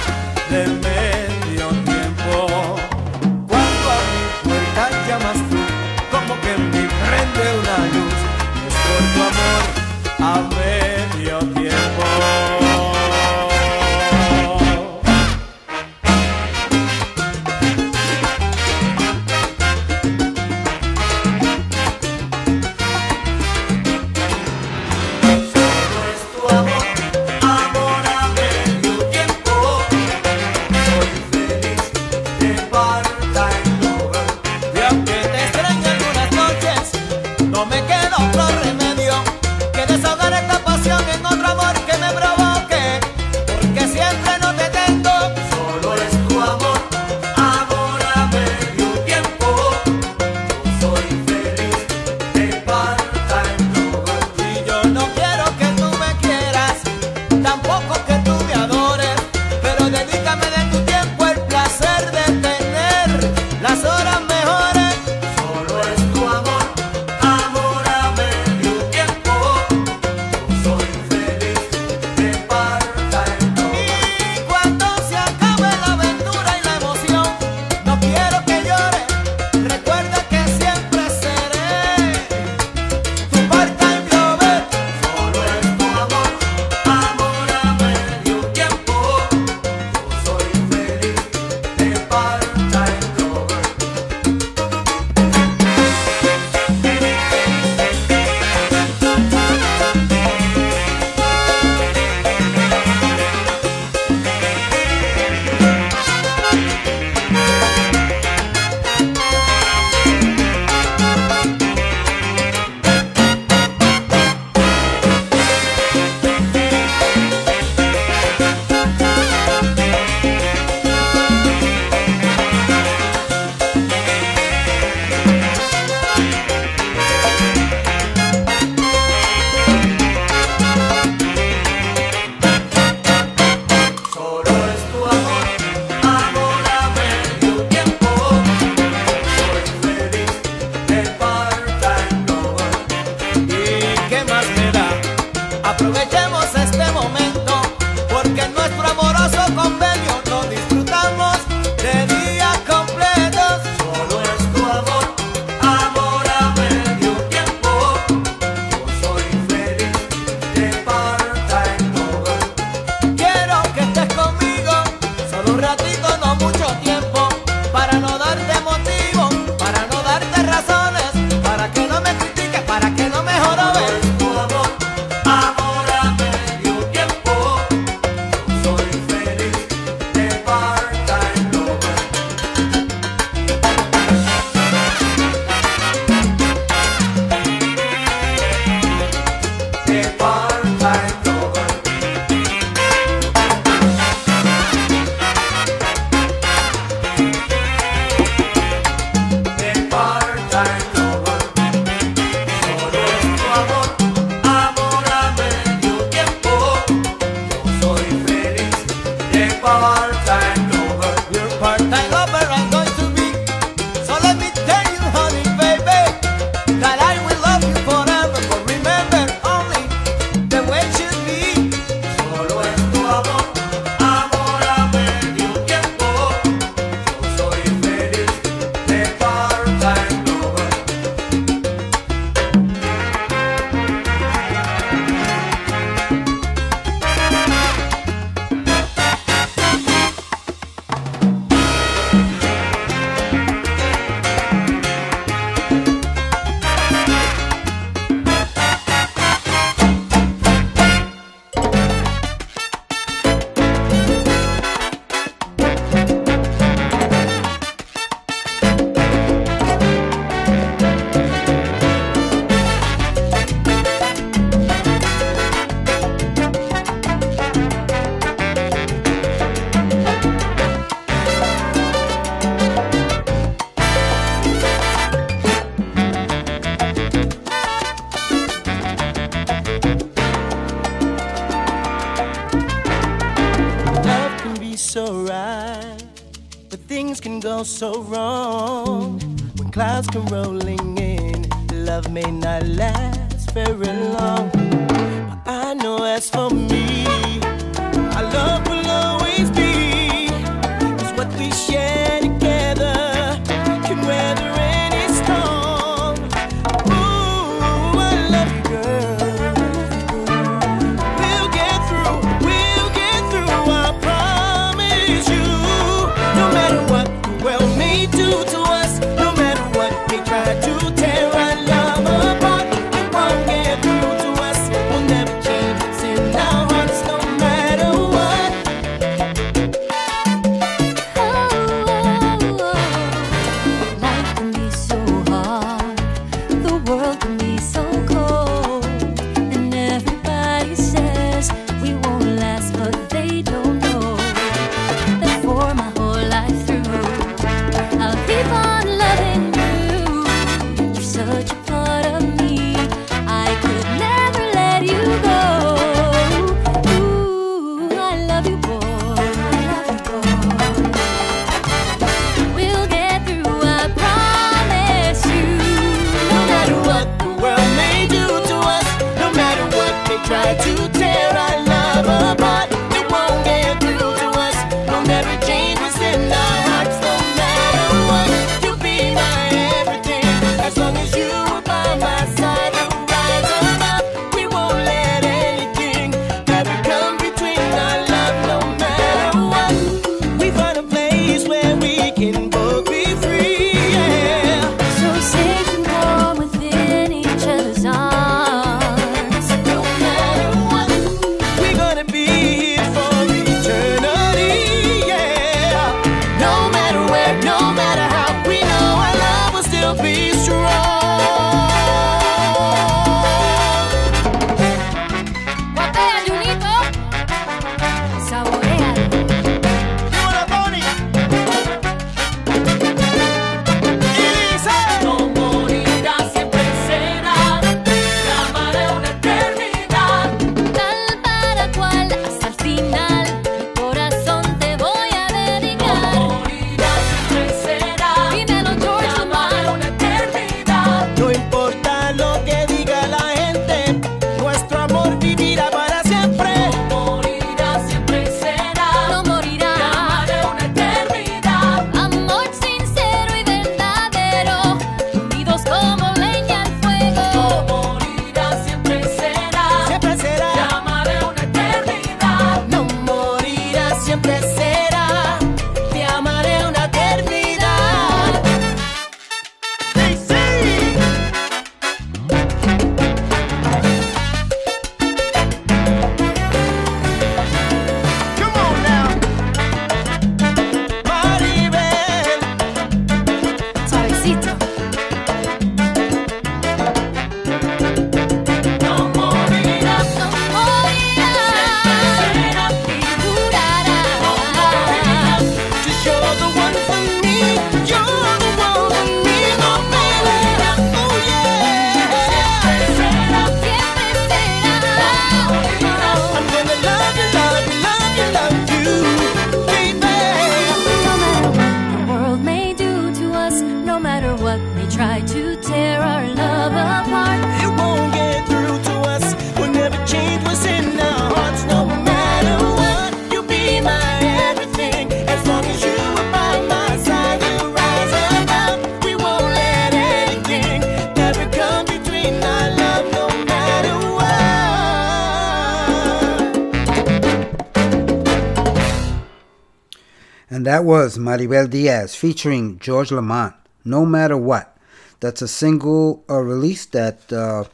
Maribel Diaz featuring George Lamond, No Matter What. That's a single uh, release that uh,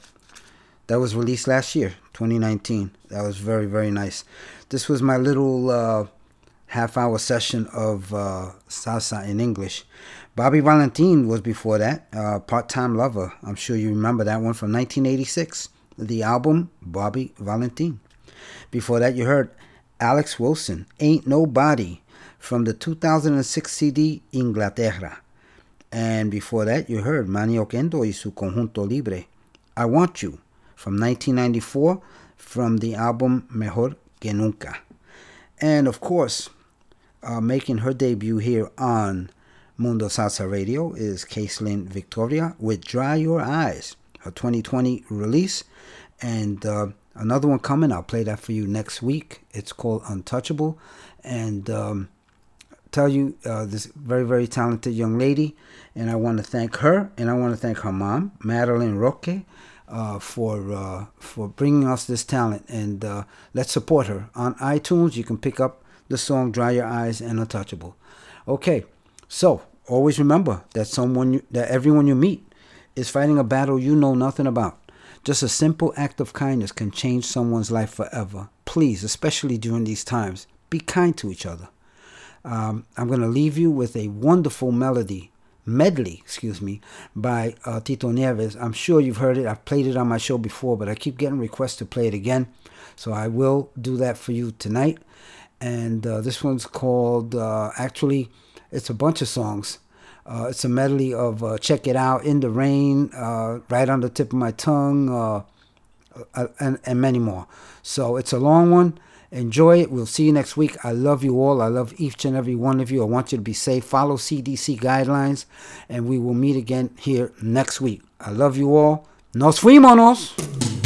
that was released last year, 2019. That was very, very nice. This was my little uh, half hour session of uh, salsa in English. Bobby Valentin was before that, uh, Part Time Lover. I'm sure you remember that one from 1986, the album Bobby Valentin. Before that, you heard Alex Wilson, Ain't Nobody from the 2006 CD Inglaterra. And before that, you heard Manny Oquendo y su Conjunto Libre, I Want You, from 1994, from the album Mejor Que Nunca. And of course, uh, making her debut here on Mundo Salsa Radio is Caitlin Victoria with Dry Your Eyes, her 2020 release. And uh, another one coming, I'll play that for you next week. It's called Untouchable. And um, tell you, uh, this very, very talented young lady. And I want to thank her and I want to thank her mom, Madeline Roque. Uh, for uh, for bringing us this talent and uh, let's support her on iTunes. You can pick up the song "Dry Your Eyes" and "Untouchable." Okay, so always remember that someone you, that everyone you meet is fighting a battle you know nothing about. Just a simple act of kindness can change someone's life forever. Please, especially during these times, be kind to each other. Um, I'm going to leave you with a wonderful melody, medley, excuse me, by uh, Tito Nieves. I'm sure you've heard it. I've played it on my show before, but I keep getting requests to play it again. So I will do that for you tonight. And uh, this one's called, uh, actually, it's a bunch of songs. Uh, it's a medley of uh, Check It Out, In the Rain, uh, Right on the Tip of My Tongue, and, and many more. So it's a long one. Enjoy it. We'll see you next week. I love you all. I love each and every one of you. I want you to be safe. Follow CDC guidelines, and we will meet again here next week. I love you all. Nos fuimos.